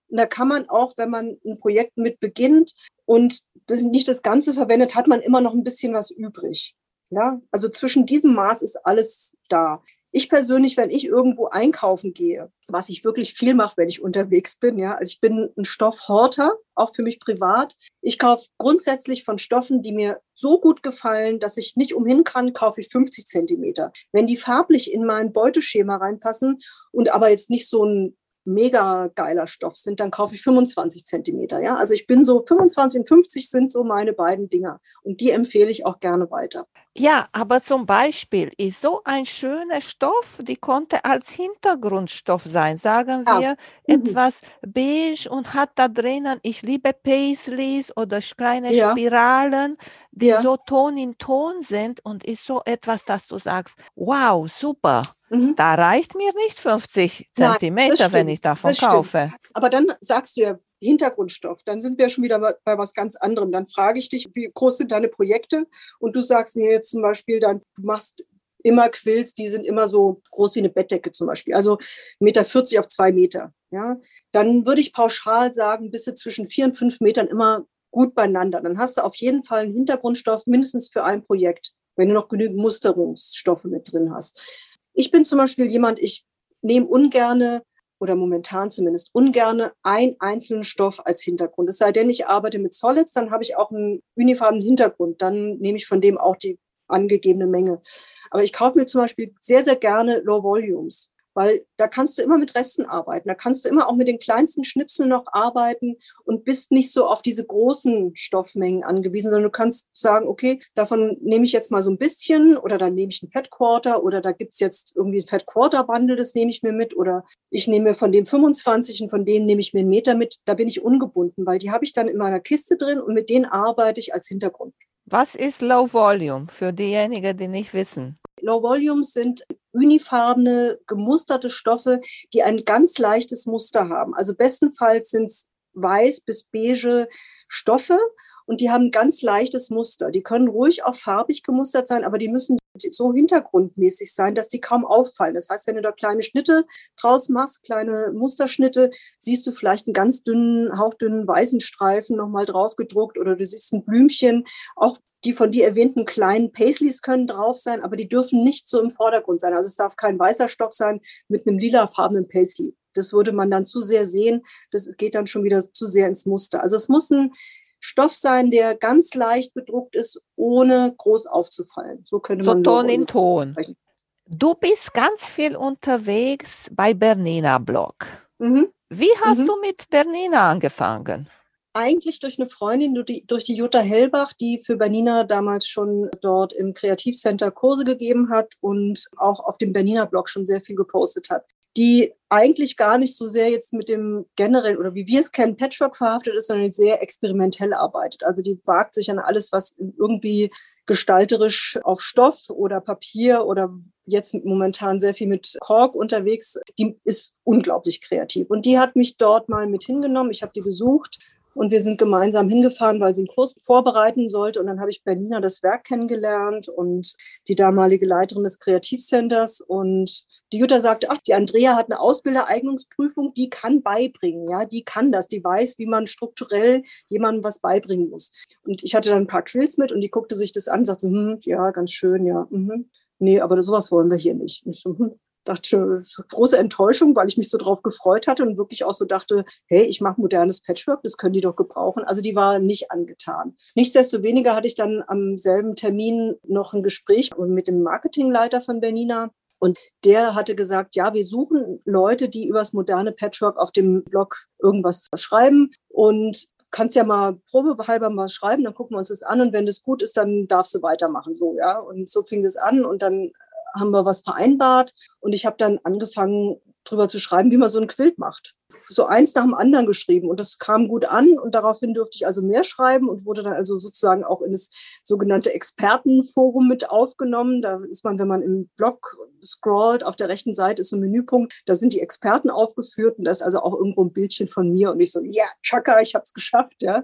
Und da kann man auch, wenn man ein Projekt mit beginnt, und das nicht das Ganze verwendet, hat man immer noch ein bisschen was übrig. Ja, also zwischen diesem Maß ist alles da. Ich persönlich, wenn ich irgendwo einkaufen gehe, was ich wirklich viel mache, wenn ich unterwegs bin, ja, also ich bin ein Stoffhorter, auch für mich privat. Ich kaufe grundsätzlich von Stoffen, die mir so gut gefallen, dass ich nicht umhin kann, kaufe ich 50 Zentimeter. Wenn die farblich in mein Beuteschema reinpassen und aber jetzt nicht so ein mega geiler Stoff sind, dann kaufe ich 25 Zentimeter. Ja? Also ich bin so 25 und 50 sind so meine beiden Dinger und die empfehle ich auch gerne weiter. Ja, aber zum Beispiel ist so ein schöner Stoff, die konnte als Hintergrundstoff sein, sagen wir ja. Mhm. etwas beige und hat da drinnen, ich liebe Paisleys oder kleine ja. Spiralen, die ja. so Ton in Ton sind und ist so etwas, dass du sagst, wow, super. Mhm. Da reicht mir nicht 50 Zentimeter, wenn ich davon kaufe. Aber dann sagst du ja Hintergrundstoff, dann sind wir schon wieder bei was ganz anderem. Dann frage ich dich, wie groß sind deine Projekte? Und du sagst mir jetzt zum Beispiel, dann, du machst immer Quills, die sind immer so groß wie eine Bettdecke zum Beispiel, also 1,40 Meter auf zwei Meter. Ja, dann würde ich pauschal sagen, bist du zwischen vier und fünf Metern immer gut beieinander. Dann hast du auf jeden Fall einen Hintergrundstoff mindestens für ein Projekt, wenn du noch genügend Musterungsstoffe mit drin hast. Ich bin zum Beispiel jemand, ich nehme ungerne oder momentan zumindest ungerne einen einzelnen Stoff als Hintergrund. Es sei denn, ich arbeite mit Solids, dann habe ich auch einen uniformen Hintergrund. Dann nehme ich von dem auch die angegebene Menge. Aber ich kaufe mir zum Beispiel sehr, sehr gerne Low Volumes. Weil da kannst du immer mit Resten arbeiten. Da kannst du immer auch mit den kleinsten Schnipseln noch arbeiten und bist nicht so auf diese großen Stoffmengen angewiesen, sondern du kannst sagen, okay, davon nehme ich jetzt mal so ein bisschen oder dann nehme ich ein Fat Quarter oder da gibt es jetzt irgendwie ein Fat Quarter Bundle, das nehme ich mir mit oder ich nehme von dem 25 und von dem nehme ich mir einen Meter mit. Da bin ich ungebunden, weil die habe ich dann in meiner Kiste drin und mit denen arbeite ich als Hintergrund. Was ist Low Volume für diejenigen, die nicht wissen? Low Volumes sind unifarbene, gemusterte Stoffe, die ein ganz leichtes Muster haben. Also bestenfalls sind es weiß bis beige Stoffe und die haben ein ganz leichtes Muster. Die können ruhig auch farbig gemustert sein, aber die müssen so hintergrundmäßig sein, dass die kaum auffallen. Das heißt, wenn du da kleine Schnitte draus machst, kleine Musterschnitte, siehst du vielleicht einen ganz dünnen, hauchdünnen weißen Streifen nochmal drauf gedruckt oder du siehst ein Blümchen. Auch die von dir erwähnten kleinen Paisleys können drauf sein, aber die dürfen nicht so im Vordergrund sein. Also es darf kein weißer Stoff sein mit einem lilafarbenen Paisley. Das würde man dann zu sehr sehen. Das geht dann schon wieder zu sehr ins Muster. Also es muss ein Stoff sein, der ganz leicht bedruckt ist, ohne groß aufzufallen. So könnte so man Ton in Ton. Sprechen. Du bist ganz viel unterwegs bei Bernina Blog. Mhm. Wie hast mhm. du mit Bernina angefangen? Eigentlich durch eine Freundin, durch die Jutta Hellbach, die für Bernina damals schon dort im Kreativcenter Kurse gegeben hat und auch auf dem Bernina Blog schon sehr viel gepostet hat die eigentlich gar nicht so sehr jetzt mit dem generell oder wie wir es kennen, Patchwork verhaftet ist, sondern sehr experimentell arbeitet. Also die wagt sich an alles, was irgendwie gestalterisch auf Stoff oder Papier oder jetzt momentan sehr viel mit Kork unterwegs. Die ist unglaublich kreativ. Und die hat mich dort mal mit hingenommen. Ich habe die besucht und wir sind gemeinsam hingefahren, weil sie einen Kurs vorbereiten sollte. Und dann habe ich Bernina das Werk kennengelernt und die damalige Leiterin des Kreativcenters. Und die Jutta sagte, ach, die Andrea hat eine Ausbildereignungsprüfung, die kann beibringen. Ja, die kann das. Die weiß, wie man strukturell jemandem was beibringen muss. Und ich hatte dann ein paar Quills mit und die guckte sich das an und sagte, hm, ja, ganz schön, ja. Mhm. Nee, aber sowas wollen wir hier nicht. Ich so, hm, dachte, große Enttäuschung, weil ich mich so drauf gefreut hatte und wirklich auch so dachte, hey, ich mache modernes Patchwork, das können die doch gebrauchen. Also die war nicht angetan. Nichtsdestoweniger hatte ich dann am selben Termin noch ein Gespräch mit dem Marketingleiter von Bernina. Und der hatte gesagt, ja, wir suchen Leute, die übers moderne Patchwork auf dem Blog irgendwas schreiben. Und kannst ja mal probehalber mal schreiben, dann gucken wir uns das an und wenn das gut ist, dann darfst du weitermachen, so, ja. Und so fing das an und dann haben wir was vereinbart und ich habe dann angefangen, drüber zu schreiben, wie man so ein Quilt macht. So eins nach dem anderen geschrieben und das kam gut an und daraufhin durfte ich also mehr schreiben und wurde dann also sozusagen auch in das sogenannte Expertenforum mit aufgenommen. Da ist man, wenn man im Blog scrollt, auf der rechten Seite ist ein Menüpunkt, da sind die Experten aufgeführt und da ist also auch irgendwo ein Bildchen von mir und ich so, ja, Chaka, ich habe es geschafft, ja.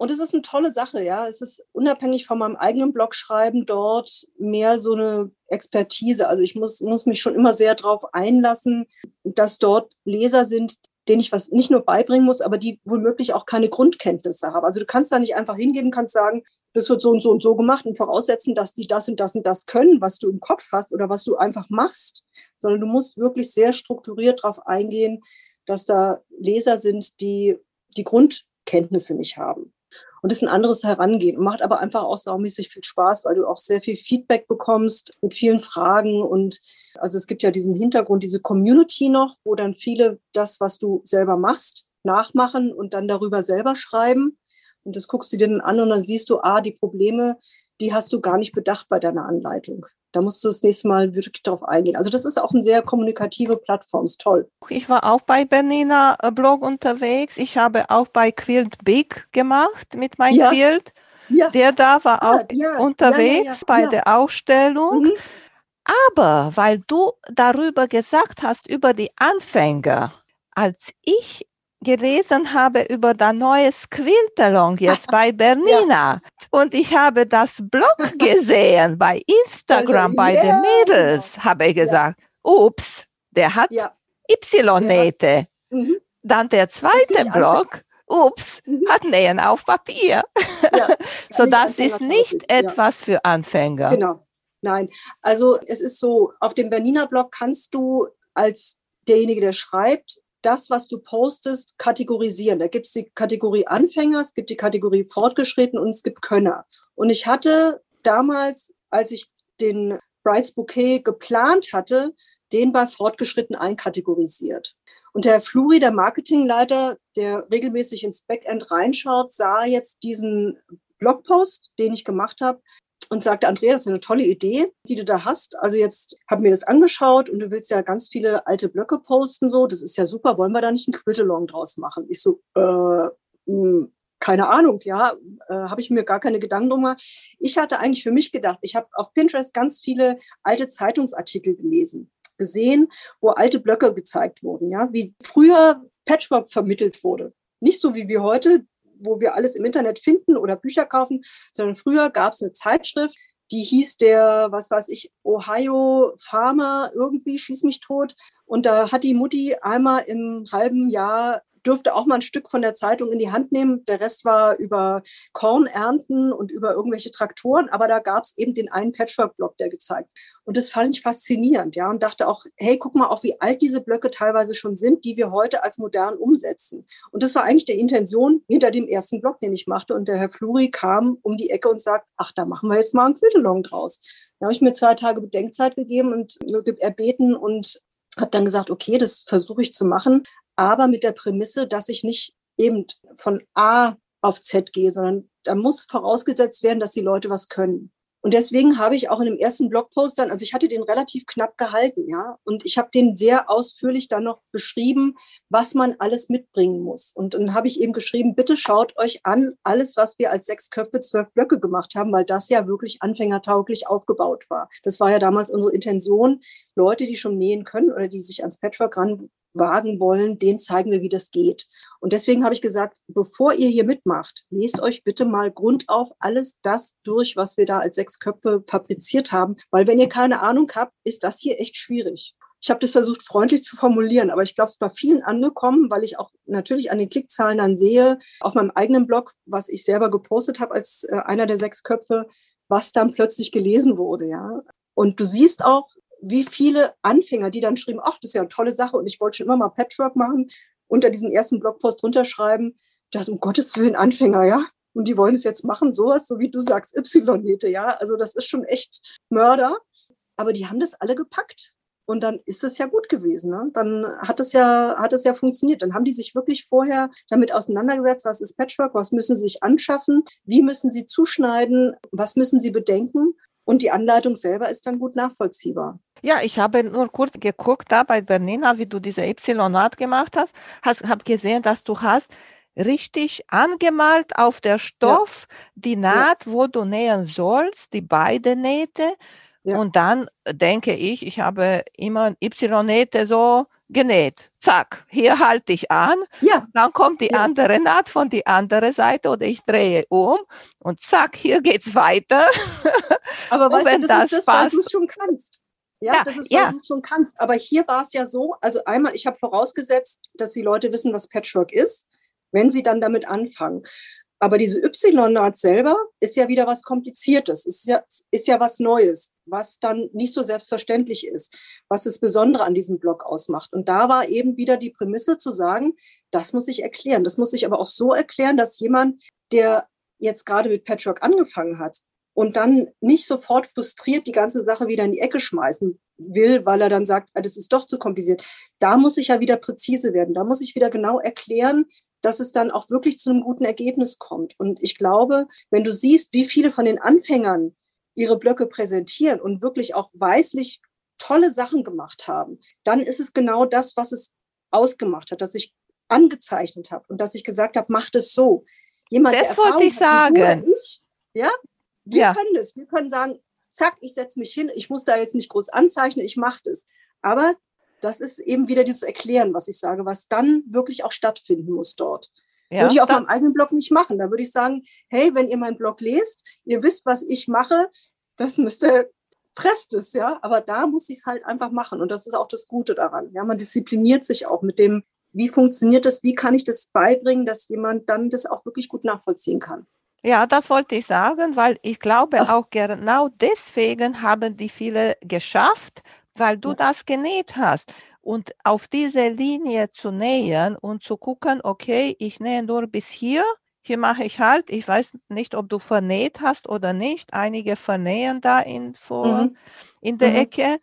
Und es ist eine tolle Sache, ja. Es ist unabhängig von meinem eigenen Blog schreiben dort mehr so eine Expertise. Also ich muss, muss mich schon immer sehr darauf einlassen, dass dort Leser sind, denen ich was nicht nur beibringen muss, aber die womöglich auch keine Grundkenntnisse haben. Also du kannst da nicht einfach hingehen, kannst sagen, das wird so und so und so gemacht und voraussetzen, dass die das und das und das können, was du im Kopf hast oder was du einfach machst, sondern du musst wirklich sehr strukturiert darauf eingehen, dass da Leser sind, die die Grundkenntnisse nicht haben. Und das ist ein anderes Herangehen macht aber einfach auch saumäßig viel Spaß, weil du auch sehr viel Feedback bekommst mit vielen Fragen. Und also es gibt ja diesen Hintergrund, diese Community noch, wo dann viele das, was du selber machst, nachmachen und dann darüber selber schreiben. Und das guckst du dir dann an und dann siehst du, ah, die Probleme, die hast du gar nicht bedacht bei deiner Anleitung. Da musst du das nächste Mal wirklich darauf eingehen. Also das ist auch eine sehr kommunikative Plattform, ist toll. Ich war auch bei Bernina äh, Blog unterwegs. Ich habe auch bei Quilt Big gemacht mit meinem ja. Quilt. Ja. Der da war ah, auch ja, unterwegs bei der Ausstellung. Mhm. Aber weil du darüber gesagt hast, über die Anfänger, als ich gelesen habe über das neue Quiltalong jetzt bei Bernina. Ja. Und ich habe das Blog gesehen bei Instagram bei yeah. den Mädels, habe ich gesagt, ja. ups, der hat ja. Y-Nähte. Mhm. Dann der zweite Blog, ups, mhm. hat Nähen auf Papier. Ja, so das ist nicht etwas für Anfänger. Genau. Nein, also es ist so, auf dem Bernina Blog kannst du als derjenige, der schreibt, das, was du postest, kategorisieren. Da gibt es die Kategorie Anfänger, es gibt die Kategorie Fortgeschritten und es gibt Könner. Und ich hatte damals, als ich den Brights Bouquet geplant hatte, den bei fortgeschritten einkategorisiert. Und der Fluri, der Marketingleiter, der regelmäßig ins Backend reinschaut, sah jetzt diesen Blogpost, den ich gemacht habe, und sagte, Andrea, das ist eine tolle Idee, die du da hast. Also jetzt habe mir das angeschaut und du willst ja ganz viele alte Blöcke posten, so, das ist ja super, wollen wir da nicht einen Quittelong draus machen? Ich so, äh, mh, hm, keine Ahnung, ja, äh, habe ich mir gar keine Gedanken gemacht. Ich hatte eigentlich für mich gedacht, ich habe auf Pinterest ganz viele alte Zeitungsartikel gelesen, gesehen, wo alte Blöcke gezeigt wurden, ja, wie früher Patchwork vermittelt wurde. Nicht so wie wir heute, wo wir alles im Internet finden oder Bücher kaufen, sondern früher gab es eine Zeitschrift, die hieß der, was weiß ich, Ohio Farmer irgendwie, schieß mich tot. Und da hat die Mutti einmal im halben Jahr durfte auch mal ein Stück von der Zeitung in die Hand nehmen. Der Rest war über Kornernten und über irgendwelche Traktoren, aber da gab es eben den einen Patchwork-Block, der gezeigt. Und das fand ich faszinierend, ja, und dachte auch, hey, guck mal auch, wie alt diese Blöcke teilweise schon sind, die wir heute als modern umsetzen. Und das war eigentlich die Intention hinter dem ersten Block, den ich machte. Und der Herr Fluri kam um die Ecke und sagt, ach, da machen wir jetzt mal einen Quittelong draus. Da habe ich mir zwei Tage Bedenkzeit gegeben und erbeten und habe dann gesagt, okay, das versuche ich zu machen aber mit der Prämisse, dass ich nicht eben von A auf Z gehe, sondern da muss vorausgesetzt werden, dass die Leute was können. Und deswegen habe ich auch in dem ersten Blogpost dann, also ich hatte den relativ knapp gehalten, ja, und ich habe den sehr ausführlich dann noch beschrieben, was man alles mitbringen muss. Und dann habe ich eben geschrieben, bitte schaut euch an, alles, was wir als sechs Köpfe, zwölf Blöcke gemacht haben, weil das ja wirklich anfängertauglich aufgebaut war. Das war ja damals unsere Intention, Leute, die schon nähen können oder die sich ans Patchwork ran wagen wollen, den zeigen wir, wie das geht. Und deswegen habe ich gesagt, bevor ihr hier mitmacht, lest euch bitte mal grundauf alles das durch, was wir da als sechs Köpfe fabriziert haben. Weil wenn ihr keine Ahnung habt, ist das hier echt schwierig. Ich habe das versucht, freundlich zu formulieren, aber ich glaube, es ist bei vielen angekommen, weil ich auch natürlich an den Klickzahlen dann sehe, auf meinem eigenen Blog, was ich selber gepostet habe als äh, einer der sechs Köpfe, was dann plötzlich gelesen wurde, ja. Und du siehst auch, wie viele Anfänger, die dann schrieben, ach, das ist ja eine tolle Sache und ich wollte schon immer mal Patchwork machen, unter diesen ersten Blogpost runterschreiben, das um Gottes Willen Anfänger, ja. Und die wollen es jetzt machen, sowas, so wie du sagst, Y-Nähte, ja. Also das ist schon echt Mörder. Aber die haben das alle gepackt. Und dann ist es ja gut gewesen. Ne? Dann hat es ja, hat es ja funktioniert. Dann haben die sich wirklich vorher damit auseinandergesetzt, was ist Patchwork, was müssen sie sich anschaffen, wie müssen sie zuschneiden, was müssen sie bedenken. Und die Anleitung selber ist dann gut nachvollziehbar. Ja, ich habe nur kurz geguckt da bei Bernina, wie du diese Y-Naht gemacht hast. hast habe gesehen, dass du hast richtig angemalt auf der Stoff ja. die Naht, ja. wo du nähen sollst, die beiden Nähte. Ja. Und dann denke ich, ich habe immer Y-Nähte so genäht. Zack, hier halte ich an. Ja. Dann kommt die ja. andere Naht von die andere Seite oder ich drehe um und zack, hier geht's weiter. Aber weißt wenn du, das, das ist das, passt, weil du schon kannst. Ja, ja, das ist, weil ja. du schon kannst. Aber hier war es ja so, also einmal, ich habe vorausgesetzt, dass die Leute wissen, was Patchwork ist, wenn sie dann damit anfangen. Aber diese Y-Naht selber ist ja wieder was Kompliziertes, ist ja, ist ja was Neues, was dann nicht so selbstverständlich ist, was das Besondere an diesem Blog ausmacht. Und da war eben wieder die Prämisse zu sagen, das muss ich erklären. Das muss ich aber auch so erklären, dass jemand, der jetzt gerade mit Patchwork angefangen hat, und dann nicht sofort frustriert die ganze Sache wieder in die Ecke schmeißen will, weil er dann sagt, ah, das ist doch zu kompliziert. Da muss ich ja wieder präzise werden. Da muss ich wieder genau erklären, dass es dann auch wirklich zu einem guten Ergebnis kommt. Und ich glaube, wenn du siehst, wie viele von den Anfängern ihre Blöcke präsentieren und wirklich auch weislich tolle Sachen gemacht haben, dann ist es genau das, was es ausgemacht hat, dass ich angezeichnet habe und dass ich gesagt habe, macht es so. Jemand, das wollte ich sagen. Ich, ja, wir ja. können das. Wir können sagen, zack, ich setze mich hin, ich muss da jetzt nicht groß anzeichnen, ich mache das. Aber das ist eben wieder dieses Erklären, was ich sage, was dann wirklich auch stattfinden muss dort. Ja, würde ich auf meinem eigenen Blog nicht machen. Da würde ich sagen, hey, wenn ihr meinen Blog lest, ihr wisst, was ich mache, das müsste presst es, ja. Aber da muss ich es halt einfach machen. Und das ist auch das Gute daran. Ja, man diszipliniert sich auch mit dem, wie funktioniert das, wie kann ich das beibringen, dass jemand dann das auch wirklich gut nachvollziehen kann. Ja, das wollte ich sagen, weil ich glaube auch genau deswegen haben die viele geschafft, weil du das genäht hast. Und auf diese Linie zu nähen und zu gucken, okay, ich nähe nur bis hier, hier mache ich halt, ich weiß nicht, ob du vernäht hast oder nicht. Einige vernähen da in, vor, mhm. in der mhm. Ecke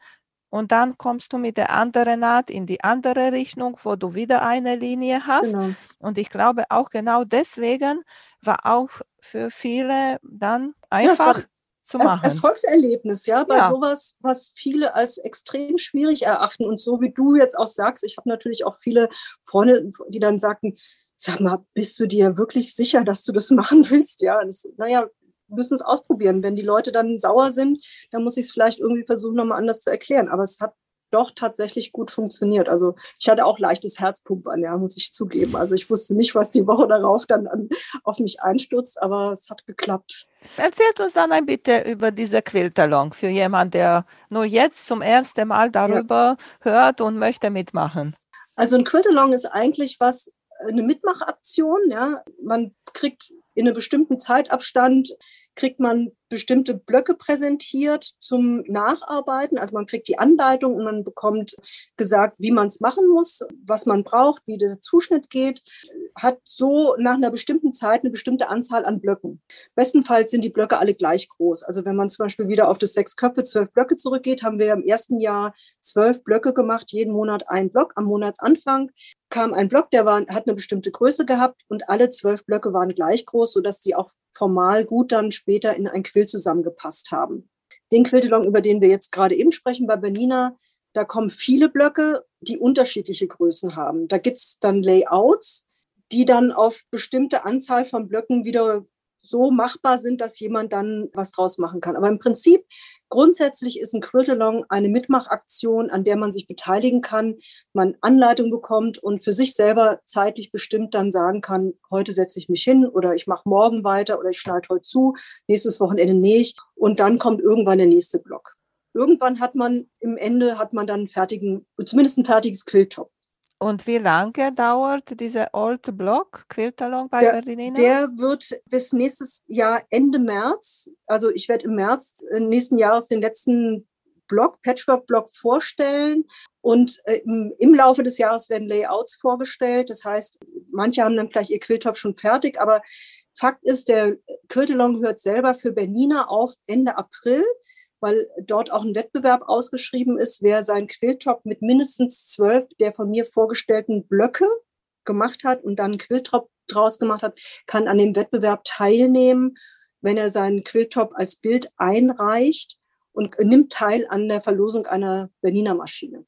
und dann kommst du mit der anderen Naht in die andere Richtung, wo du wieder eine Linie hast. Genau. Und ich glaube auch genau deswegen war auch für viele dann einfach ja, zu machen. Erfolgserlebnis, ja, bei ja. sowas, was viele als extrem schwierig erachten. Und so wie du jetzt auch sagst, ich habe natürlich auch viele Freunde, die dann sagten, sag mal, bist du dir wirklich sicher, dass du das machen willst? Ja, das, naja, müssen es ausprobieren. Wenn die Leute dann sauer sind, dann muss ich es vielleicht irgendwie versuchen, nochmal anders zu erklären. Aber es hat doch tatsächlich gut funktioniert. Also ich hatte auch leichtes Herzpumpen, ja, muss ich zugeben. Also ich wusste nicht, was die Woche darauf dann an, auf mich einstürzt, aber es hat geklappt. Erzählt uns dann ein bisschen über diese Quiltalong für jemanden, der nur jetzt zum ersten Mal darüber ja. hört und möchte mitmachen. Also ein Quiltalong ist eigentlich was, eine Mitmachaktion. Ja. Man kriegt in einem bestimmten Zeitabstand kriegt man bestimmte Blöcke präsentiert zum Nacharbeiten. Also man kriegt die Anleitung und man bekommt gesagt, wie man es machen muss, was man braucht, wie der Zuschnitt geht. Hat so nach einer bestimmten Zeit eine bestimmte Anzahl an Blöcken. Bestenfalls sind die Blöcke alle gleich groß. Also wenn man zum Beispiel wieder auf das sechs Köpfe, zwölf Blöcke zurückgeht, haben wir im ersten Jahr zwölf Blöcke gemacht, jeden Monat ein Block. Am Monatsanfang kam ein Block, der war, hat eine bestimmte Größe gehabt und alle zwölf Blöcke waren gleich groß, sodass die auch formal gut dann später in ein Quilt zusammengepasst haben. Den Quiltelong, über den wir jetzt gerade eben sprechen, bei Bernina, da kommen viele Blöcke, die unterschiedliche Größen haben. Da gibt es dann Layouts, die dann auf bestimmte Anzahl von Blöcken wieder so machbar sind, dass jemand dann was draus machen kann. Aber im Prinzip, grundsätzlich ist ein Quiltalong eine Mitmachaktion, an der man sich beteiligen kann, man Anleitung bekommt und für sich selber zeitlich bestimmt dann sagen kann, heute setze ich mich hin oder ich mache morgen weiter oder ich schneide heute zu, nächstes Wochenende nähe ich und dann kommt irgendwann der nächste Block. Irgendwann hat man im Ende hat man dann fertigen, zumindest ein fertiges Quilttop. Und wie lange dauert dieser Old Block Quiltalong bei der, Berlinina? Der wird bis nächstes Jahr Ende März, also ich werde im März äh, nächsten Jahres den letzten Block, Patchwork-Block vorstellen. Und äh, im, im, Laufe des Jahres werden Layouts vorgestellt. Das heißt, manche haben dann vielleicht ihr Quilttop schon fertig, aber Fakt ist, der Quiltalong hört selber für Bernina auf Ende April weil dort auch ein Wettbewerb ausgeschrieben ist, wer seinen Quilltop mit mindestens zwölf der von mir vorgestellten Blöcke gemacht hat und dann einen Quilltop draus gemacht hat, kann an dem Wettbewerb teilnehmen, wenn er seinen Quilltop als Bild einreicht und nimmt teil an der Verlosung einer Berliner Maschine.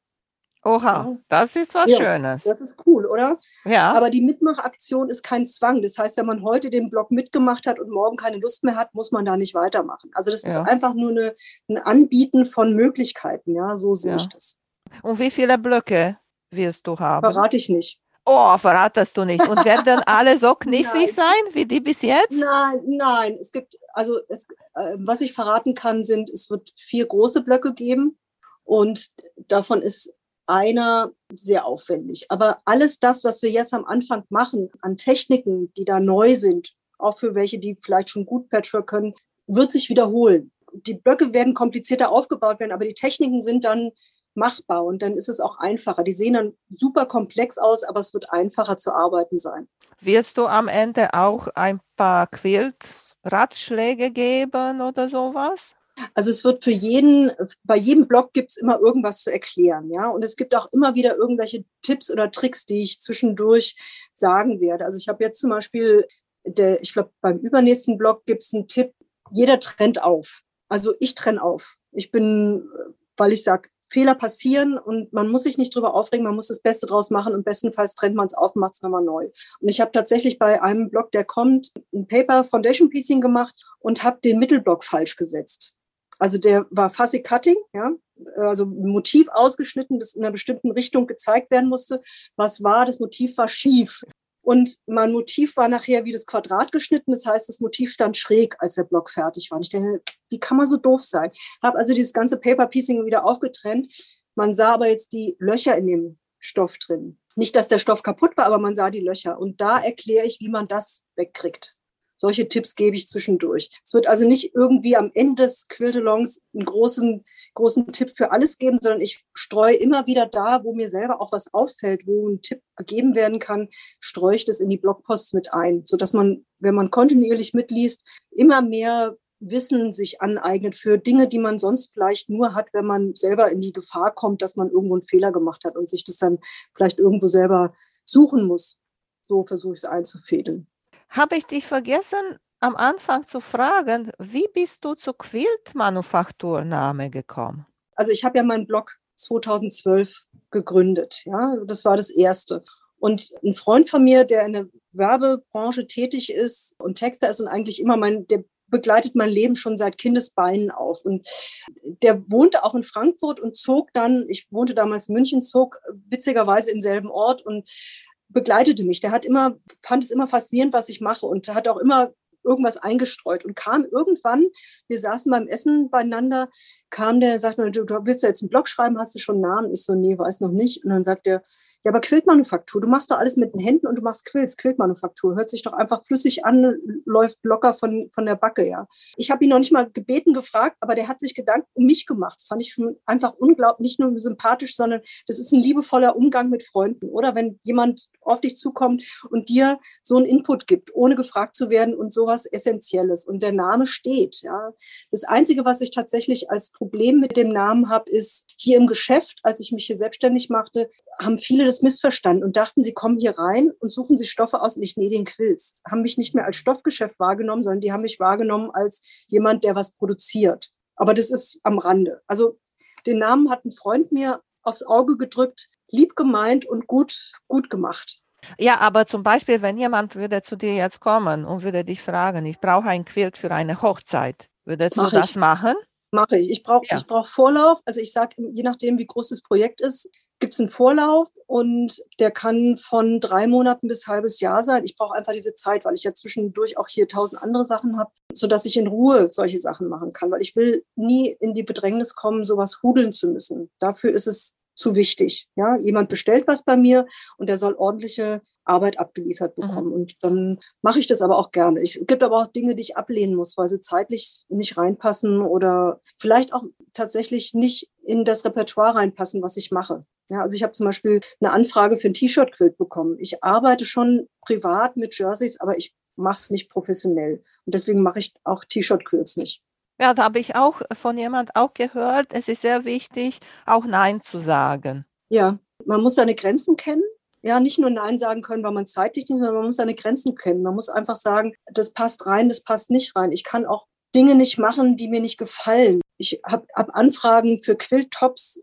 Oha, das ist was ja, Schönes. Das ist cool, oder? Ja. Aber die Mitmachaktion ist kein Zwang. Das heißt, wenn man heute den Blog mitgemacht hat und morgen keine Lust mehr hat, muss man da nicht weitermachen. Also das ja. ist einfach nur eine, ein Anbieten von Möglichkeiten. Ja, so sehe ja. ich das. Und wie viele Blöcke wirst du haben? Verrate ich nicht. Oh, verratest du nicht. Und werden alle so knifflig sein wie die bis jetzt? Nein, nein. Es gibt, also es, äh, was ich verraten kann, sind, es wird vier große Blöcke geben. Und davon ist einer sehr aufwendig. Aber alles das, was wir jetzt am Anfang machen, an Techniken, die da neu sind, auch für welche, die vielleicht schon gut Patchwork können, wird sich wiederholen. Die Blöcke werden komplizierter aufgebaut werden, aber die Techniken sind dann machbar und dann ist es auch einfacher. Die sehen dann super komplex aus, aber es wird einfacher zu arbeiten sein. Wirst du am Ende auch ein paar Quilt-Ratschläge geben oder sowas? Also es wird für jeden, bei jedem Blog gibt es immer irgendwas zu erklären, ja. Und es gibt auch immer wieder irgendwelche Tipps oder Tricks, die ich zwischendurch sagen werde. Also ich habe jetzt zum Beispiel, der, ich glaube, beim übernächsten Blog gibt es einen Tipp, jeder trennt auf. Also ich trenne auf. Ich bin, weil ich sage, Fehler passieren und man muss sich nicht drüber aufregen, man muss das Beste draus machen und bestenfalls trennt man es auf, macht es nochmal neu. Und ich habe tatsächlich bei einem Blog, der kommt, ein Paper Foundation Piecing gemacht und habe den Mittelblock falsch gesetzt. Also der war Fussy Cutting, ja, also Motiv ausgeschnitten, das in einer bestimmten Richtung gezeigt werden musste. Was war? Das Motiv war schief. Und mein Motiv war nachher wie das Quadrat geschnitten. Das heißt, das Motiv stand schräg, als der Block fertig war. Und ich denke, wie kann man so doof sein? Habe also dieses ganze Paper Piecing wieder aufgetrennt. Man sah aber jetzt die Löcher in dem Stoff drin. Nicht, dass der Stoff kaputt war, aber man sah die Löcher. Und da erkläre ich, wie man das wegkriegt. Solche Tipps gebe ich zwischendurch. Es wird also nicht irgendwie am Ende des Quiltelongs einen großen, großen Tipp für alles geben, sondern ich streue immer wieder da, wo mir selber auch was auffällt, wo ein Tipp gegeben werden kann, streue ich das in die Blogposts mit ein, sodass man, wenn man kontinuierlich mitliest, immer mehr Wissen sich aneignet für Dinge, die man sonst vielleicht nur hat, wenn man selber in die Gefahr kommt, dass man irgendwo einen Fehler gemacht hat und sich das dann vielleicht irgendwo selber suchen muss. So versuche ich es einzufädeln. Habe ich dich vergessen, am Anfang zu fragen, wie bist du zur Quiltmanufakturname gekommen? Also ich habe ja meinen Blog 2012 gegründet. Ja, das war das erste. Und ein Freund von mir, der in der Werbebranche tätig ist und Texter ist und eigentlich immer mein, der begleitet mein Leben schon seit Kindesbeinen auf. Und der wohnte auch in Frankfurt und zog dann, ich wohnte damals in München, zog witzigerweise in selben Ort und begleitete mich. Der hat immer, fand es immer faszinierend, was ich mache und hat auch immer irgendwas eingestreut und kam irgendwann, wir saßen beim Essen beieinander, kam der, sagt, du, du willst ja jetzt einen Blog schreiben, hast du schon einen Namen? Ich so, nee, weiß noch nicht. Und dann sagt er, ja, aber Quiltmanufaktur, du machst doch alles mit den Händen und du machst Quilts, Quiltmanufaktur, hört sich doch einfach flüssig an, läuft locker von, von der Backe, ja. Ich habe ihn noch nicht mal gebeten, gefragt, aber der hat sich Gedanken um mich gemacht. Das fand ich einfach unglaublich, nicht nur sympathisch, sondern das ist ein liebevoller Umgang mit Freunden, oder? Wenn jemand auf dich zukommt und dir so einen Input gibt, ohne gefragt zu werden und sowas was Essentielles und der Name steht. Ja. Das Einzige, was ich tatsächlich als Problem mit dem Namen habe, ist hier im Geschäft, als ich mich hier selbstständig machte, haben viele das missverstanden und dachten, sie kommen hier rein und suchen sich Stoffe aus ich nähe den Quills. Haben mich nicht mehr als Stoffgeschäft wahrgenommen, sondern die haben mich wahrgenommen als jemand, der was produziert. Aber das ist am Rande. Also den Namen hat ein Freund mir aufs Auge gedrückt, lieb gemeint und gut, gut gemacht. Ja, aber zum Beispiel, wenn jemand würde zu dir jetzt kommen und würde dich fragen, ich brauche ein Quilt für eine Hochzeit, würdest Mach du das machen? Mache ich. Ich brauche ja. brauch Vorlauf. Also ich sage, je nachdem, wie groß das Projekt ist, gibt es einen Vorlauf und der kann von drei Monaten bis halbes Jahr sein. Ich brauche einfach diese Zeit, weil ich ja zwischendurch auch hier tausend andere Sachen habe, sodass ich in Ruhe solche Sachen machen kann, weil ich will nie in die Bedrängnis kommen, sowas hudeln zu müssen. Dafür ist es zu wichtig. Ja, jemand bestellt was bei mir und der soll ordentliche Arbeit abgeliefert mhm. bekommen. Mhm. Und dann mache ich das aber auch gerne. Es gibt aber auch Dinge, die ich ablehnen muss, weil sie zeitlich nicht reinpassen oder vielleicht auch tatsächlich nicht in das Repertoire reinpassen, was ich mache. Ja, also ich habe zum Beispiel eine Anfrage für ein T-Shirt-Quilt bekommen. Ich arbeite schon privat mit Jerseys, aber ich mache es nicht professionell. Und deswegen mache ich auch T-Shirt-Quilts nicht. Ja, da habe ich auch von jemand auch gehört, es ist sehr wichtig, auch Nein zu sagen. Ja, man muss seine Grenzen kennen. Ja, nicht nur Nein sagen können, weil man zeitlich nicht, sondern man muss seine Grenzen kennen. Man muss einfach sagen, das passt rein, das passt nicht rein. Ich kann auch Dinge nicht machen, die mir nicht gefallen. Ich habe hab Anfragen für Quilltops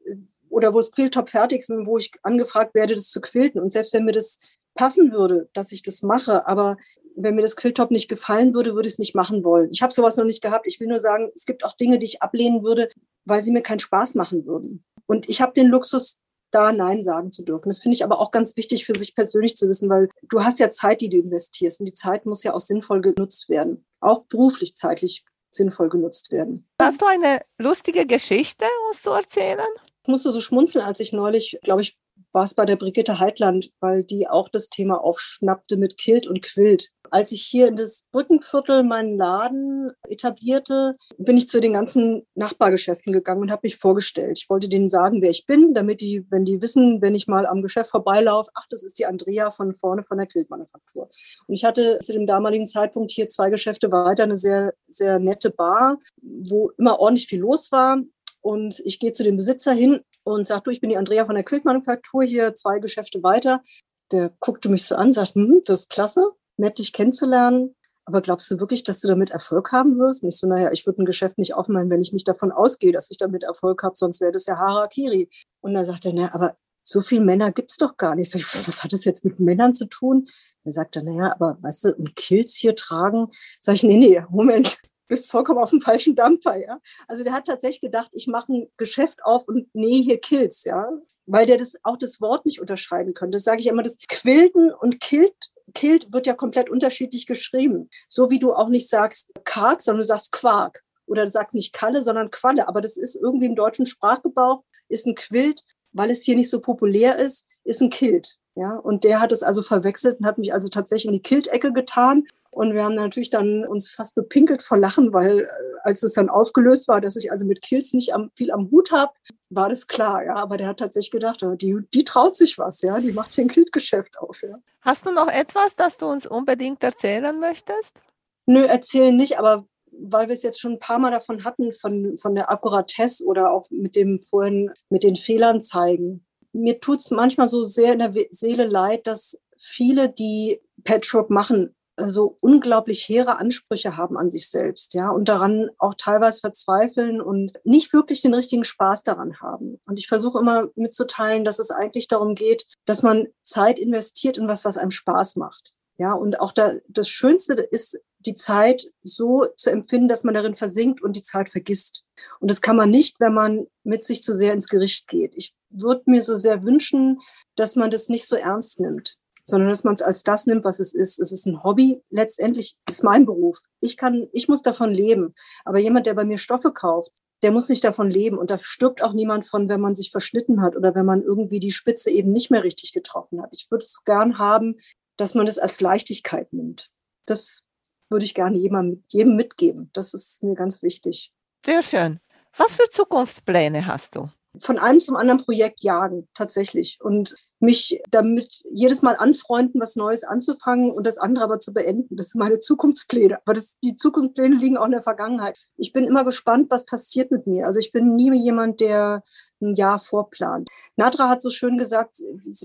oder wo es Quilltop fertig sind, wo ich angefragt werde, das zu quilten. Und selbst wenn mir das passen würde, dass ich das mache, aber wenn mir das Quilltop nicht gefallen würde, würde ich es nicht machen wollen. Ich habe sowas noch nicht gehabt. Ich will nur sagen, es gibt auch Dinge, die ich ablehnen würde, weil sie mir keinen Spaß machen würden. Und ich habe den Luxus, da Nein sagen zu dürfen. Das finde ich aber auch ganz wichtig für sich persönlich zu wissen, weil du hast ja Zeit, die du investierst und die Zeit muss ja auch sinnvoll genutzt werden. Auch beruflich zeitlich sinnvoll genutzt werden. Hast du eine lustige Geschichte, uns zu erzählen? Ich musste so schmunzeln, als ich neulich, glaube ich, war es bei der Brigitte Heitland, weil die auch das Thema aufschnappte mit Kilt und Quilt. Als ich hier in das Brückenviertel meinen Laden etablierte, bin ich zu den ganzen Nachbargeschäften gegangen und habe mich vorgestellt. Ich wollte denen sagen, wer ich bin, damit die, wenn die wissen, wenn ich mal am Geschäft vorbeilaufe, ach, das ist die Andrea von vorne von der Quiltmanufaktur. Und ich hatte zu dem damaligen Zeitpunkt hier zwei Geschäfte weiter eine sehr, sehr nette Bar, wo immer ordentlich viel los war. Und ich gehe zu dem Besitzer hin und sage, du, ich bin die Andrea von der Quiltmanufaktur, hier zwei Geschäfte weiter. Der guckte mich so an, sagt, hm, das ist klasse, nett dich kennenzulernen. Aber glaubst du wirklich, dass du damit Erfolg haben wirst? Und ich so, naja, ich würde ein Geschäft nicht aufmachen, wenn ich nicht davon ausgehe, dass ich damit Erfolg habe, sonst wäre das ja Harakiri. Und dann sagt er, naja, aber so viele Männer gibt es doch gar nicht. Sag ich, was hat das jetzt mit Männern zu tun? Dann sagt er, naja, aber weißt du, ein Kills hier tragen? Sag ich, nee, nee, Moment, bist vollkommen auf dem falschen Dampfer, ja. Also der hat tatsächlich gedacht, ich mache ein Geschäft auf und nähe hier Kills, ja. Weil der das auch das Wort nicht unterscheiden könnte. Das sage ich immer, das Quilten und Kilt, Kilt wird ja komplett unterschiedlich geschrieben. So wie du auch nicht sagst Karg, sondern du sagst Quark. Oder du sagst nicht Kalle, sondern Qualle. Aber das ist irgendwie im deutschen Sprachgebrauch, ist ein Quilt, weil es hier nicht so populär ist, ist ein Kilt. Ja, und der hat es also verwechselt und hat mich also tatsächlich in die Kilt-Ecke getan Und wir haben natürlich dann uns fast bepinkelt vor Lachen, weil äh, als es dann aufgelöst war, dass ich also mit Kills nicht am, viel am Hut habe, war das klar, ja. Aber der hat tatsächlich gedacht, die, die traut sich was, ja, die macht hier ein Kiltgeschäft auf, ja. Hast du noch etwas, das du uns unbedingt erzählen möchtest? Nö, erzählen nicht, aber weil wir es jetzt schon ein paar Mal davon hatten, von, von der Akkuratesse oder auch mit dem vorhin, mit den Fehlern zeigen. Mir tut es manchmal so sehr in der Seele leid, dass viele, die Patchwork machen, so unglaublich hehre Ansprüche haben an sich selbst, ja, und daran auch teilweise verzweifeln und nicht wirklich den richtigen Spaß daran haben. Und ich versuche immer mitzuteilen, dass es eigentlich darum geht, dass man Zeit investiert in was, was einem Spaß macht. Ja, und auch da, das Schönste ist, die Zeit so zu empfinden, dass man darin versinkt und die Zeit vergisst. Und das kann man nicht, wenn man mit sich zu sehr ins Gericht geht. Ich würde mir so sehr wünschen, dass man das nicht so ernst nimmt sondern dass man es als das nimmt, was es ist. Es ist ein Hobby. Letztendlich ist mein Beruf. Ich kann, ich muss davon leben. Aber jemand, der bei mir Stoffe kauft, der muss nicht davon leben. Und da stirbt auch niemand von, wenn man sich verschnitten hat oder wenn man irgendwie die Spitze eben nicht mehr richtig getroffen hat. Ich würde es gern haben, dass man es als Leichtigkeit nimmt. Das würde ich gerne jedem, jedem mitgeben. Das ist mir ganz wichtig. Sehr schön. Was für Zukunftspläne hast du? Von einem zum anderen Projekt jagen, tatsächlich. Und mich damit jedes Mal anfreunden, was Neues anzufangen und das andere aber zu beenden. Das sind meine Zukunftspläne. Aber das, die Zukunftspläne liegen auch in der Vergangenheit. Ich bin immer gespannt, was passiert mit mir. Also ich bin nie jemand, der ein Jahr vorplant. Nadra hat so schön gesagt,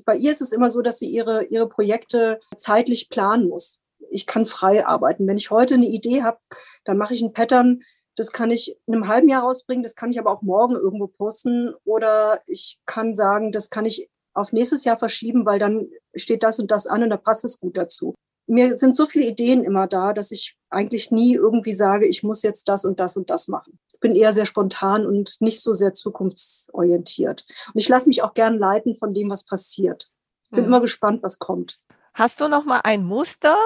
bei ihr ist es immer so, dass sie ihre, ihre Projekte zeitlich planen muss. Ich kann frei arbeiten. Wenn ich heute eine Idee habe, dann mache ich ein Pattern, das kann ich in einem halben Jahr rausbringen, das kann ich aber auch morgen irgendwo posten oder ich kann sagen, das kann ich auf nächstes Jahr verschieben, weil dann steht das und das an und da passt es gut dazu. Mir sind so viele Ideen immer da, dass ich eigentlich nie irgendwie sage, ich muss jetzt das und das und das machen. Ich bin eher sehr spontan und nicht so sehr zukunftsorientiert. Und ich lasse mich auch gern leiten von dem, was passiert. Ich bin mhm. immer gespannt, was kommt. Hast du noch mal ein Muster,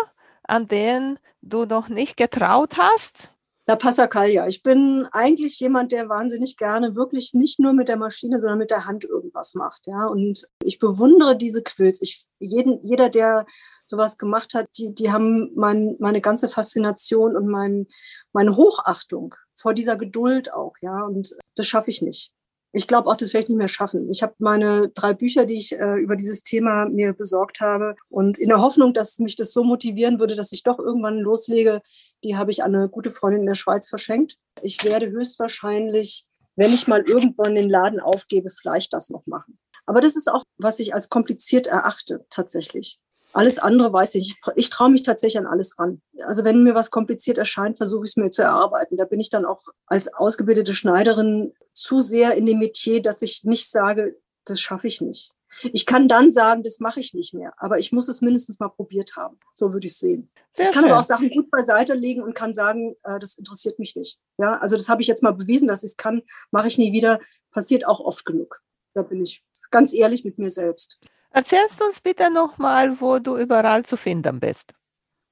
an dem du noch nicht getraut hast? La Passacaglia. Ich bin eigentlich jemand, der wahnsinnig gerne wirklich nicht nur mit der Maschine, sondern mit der Hand irgendwas macht. Ja, und ich bewundere diese Quills. Ich, jeden, jeder, der sowas gemacht hat, die, die haben mein, meine ganze Faszination und mein, meine Hochachtung vor dieser Geduld auch. Ja, und das schaffe ich nicht ich glaube auch, das werde ich nicht mehr schaffen. Ich habe meine drei Bücher, die ich äh, über dieses Thema mir besorgt habe und in der Hoffnung, dass mich das so motivieren würde, dass ich doch irgendwann loslege, die habe ich an eine gute Freundin in der Schweiz verschenkt. Ich werde höchstwahrscheinlich, wenn ich mal irgendwann den Laden aufgebe, vielleicht das noch machen. Aber das ist auch, was ich als kompliziert erachte, tatsächlich. Alles andere weiß ich. Ich, ich traue mich tatsächlich an alles ran. Also wenn mir was kompliziert erscheint, versuche ich es mir zu erarbeiten. Da bin ich dann auch als ausgebildete Schneiderin zu sehr in dem Metier, dass ich nicht sage, das schaffe ich nicht. Ich kann dann sagen, das mache ich nicht mehr, aber ich muss es mindestens mal probiert haben. So würde ich es sehen. Sehr ich kann schön. aber auch Sachen gut beiseite legen und kann sagen, äh, das interessiert mich nicht. Ja, also das habe ich jetzt mal bewiesen, dass ich es kann, mache ich nie wieder. Passiert auch oft genug. Da bin ich ganz ehrlich mit mir selbst. Erzählst uns bitte nochmal, wo du überall zu finden bist.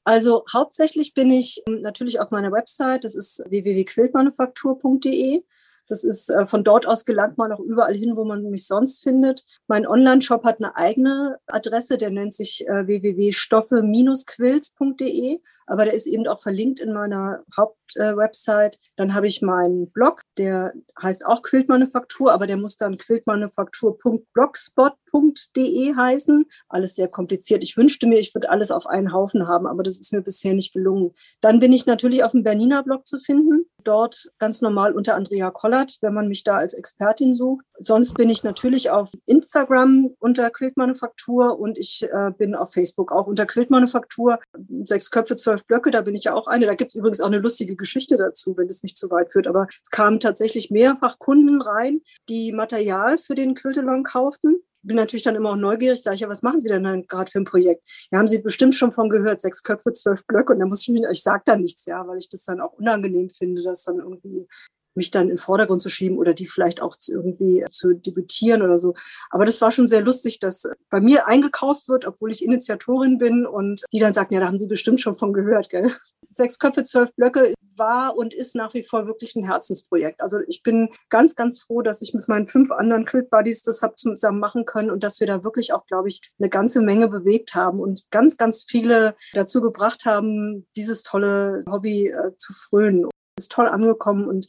Also hauptsächlich bin ich ähm, natürlich auf meiner Website, das ist www.quiltmanufaktur.de. Das ist äh, von dort aus gelangt man auch überall hin, wo man mich sonst findet. Mein Online-Shop hat eine eigene Adresse, der nennt sich äh, www.stoffe-quills.de, aber der ist eben auch verlinkt in meiner Hauptwebsite. Äh, dann habe ich meinen Blog, der heißt auch Quiltmanufaktur, aber der muss dann quiltmanufaktur.blogspot.de heißen. Alles sehr kompliziert. Ich wünschte mir, ich würde alles auf einen Haufen haben, aber das ist mir bisher nicht gelungen. Dann bin ich natürlich auf dem Bernina Blog zu finden dort ganz normal unter Andrea Kollert, wenn man mich da als Expertin sucht. Sonst bin ich natürlich auf Instagram unter Quiltmanufaktur und ich äh, bin auf Facebook auch unter Quiltmanufaktur. Sechs Köpfe, zwölf Blöcke, da bin ich ja auch eine. Da gibt es übrigens auch eine lustige Geschichte dazu, wenn es nicht zu weit führt. Aber es kamen tatsächlich mehrfach Kunden rein, die Material für den Quiltelong kauften bin natürlich dann immer auch neugierig, sage ich, ja, was machen Sie denn dann gerade für ein Projekt? Ja, haben Sie bestimmt schon von gehört, sechs Köpfe, zwölf Blöcke. Und da muss ich mich, ich sage da nichts, ja, weil ich das dann auch unangenehm finde, das dann irgendwie mich dann in den Vordergrund zu schieben oder die vielleicht auch irgendwie zu debütieren oder so. Aber das war schon sehr lustig, dass bei mir eingekauft wird, obwohl ich Initiatorin bin und die dann sagten, ja, da haben Sie bestimmt schon von gehört, gell? Sechs Köpfe, zwölf Blöcke war und ist nach wie vor wirklich ein Herzensprojekt. Also ich bin ganz, ganz froh, dass ich mit meinen fünf anderen Quilt Buddies das habe zusammen machen können und dass wir da wirklich auch, glaube ich, eine ganze Menge bewegt haben und ganz, ganz viele dazu gebracht haben, dieses tolle Hobby äh, zu frönen. Ist toll angekommen und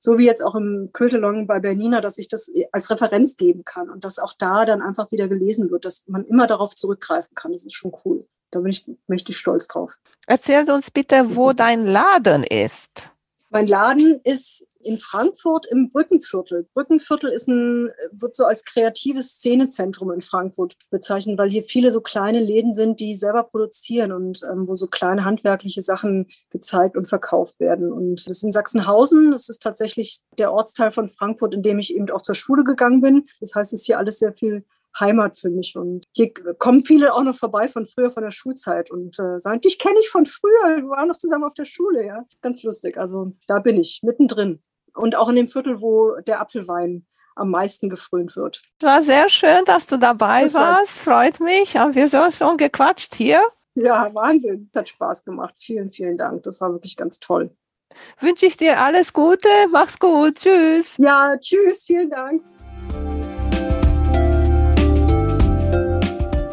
so wie jetzt auch im Quiltelong bei Bernina, dass ich das als Referenz geben kann und dass auch da dann einfach wieder gelesen wird, dass man immer darauf zurückgreifen kann. Das ist schon cool. Da bin ich mächtig stolz drauf. Erzähl uns bitte, wo dein Laden ist. Mein Laden ist in Frankfurt im Brückenviertel. Brückenviertel ist ein, wird so als kreatives Szenezentrum in Frankfurt bezeichnet, weil hier viele so kleine Läden sind, die selber produzieren und ähm, wo so kleine handwerkliche Sachen gezeigt und verkauft werden. Und das ist in Sachsenhausen. Das ist tatsächlich der Ortsteil von Frankfurt, in dem ich eben auch zur Schule gegangen bin. Das heißt, es ist hier alles sehr viel Heimat für mich. Und hier kommen viele auch noch vorbei von früher, von der Schulzeit und äh, sagen, dich kenne ich von früher, wir waren noch zusammen auf der Schule, ja. Ganz lustig. Also da bin ich, mittendrin. Und auch in dem Viertel, wo der Apfelwein am meisten gefrönt wird. Es war sehr schön, dass du dabei das warst. Freut mich. Haben wir so schon gequatscht hier? Ja, Wahnsinn. Das hat Spaß gemacht. Vielen, vielen Dank. Das war wirklich ganz toll. Wünsche ich dir alles Gute. Mach's gut. Tschüss. Ja, tschüss. Vielen Dank.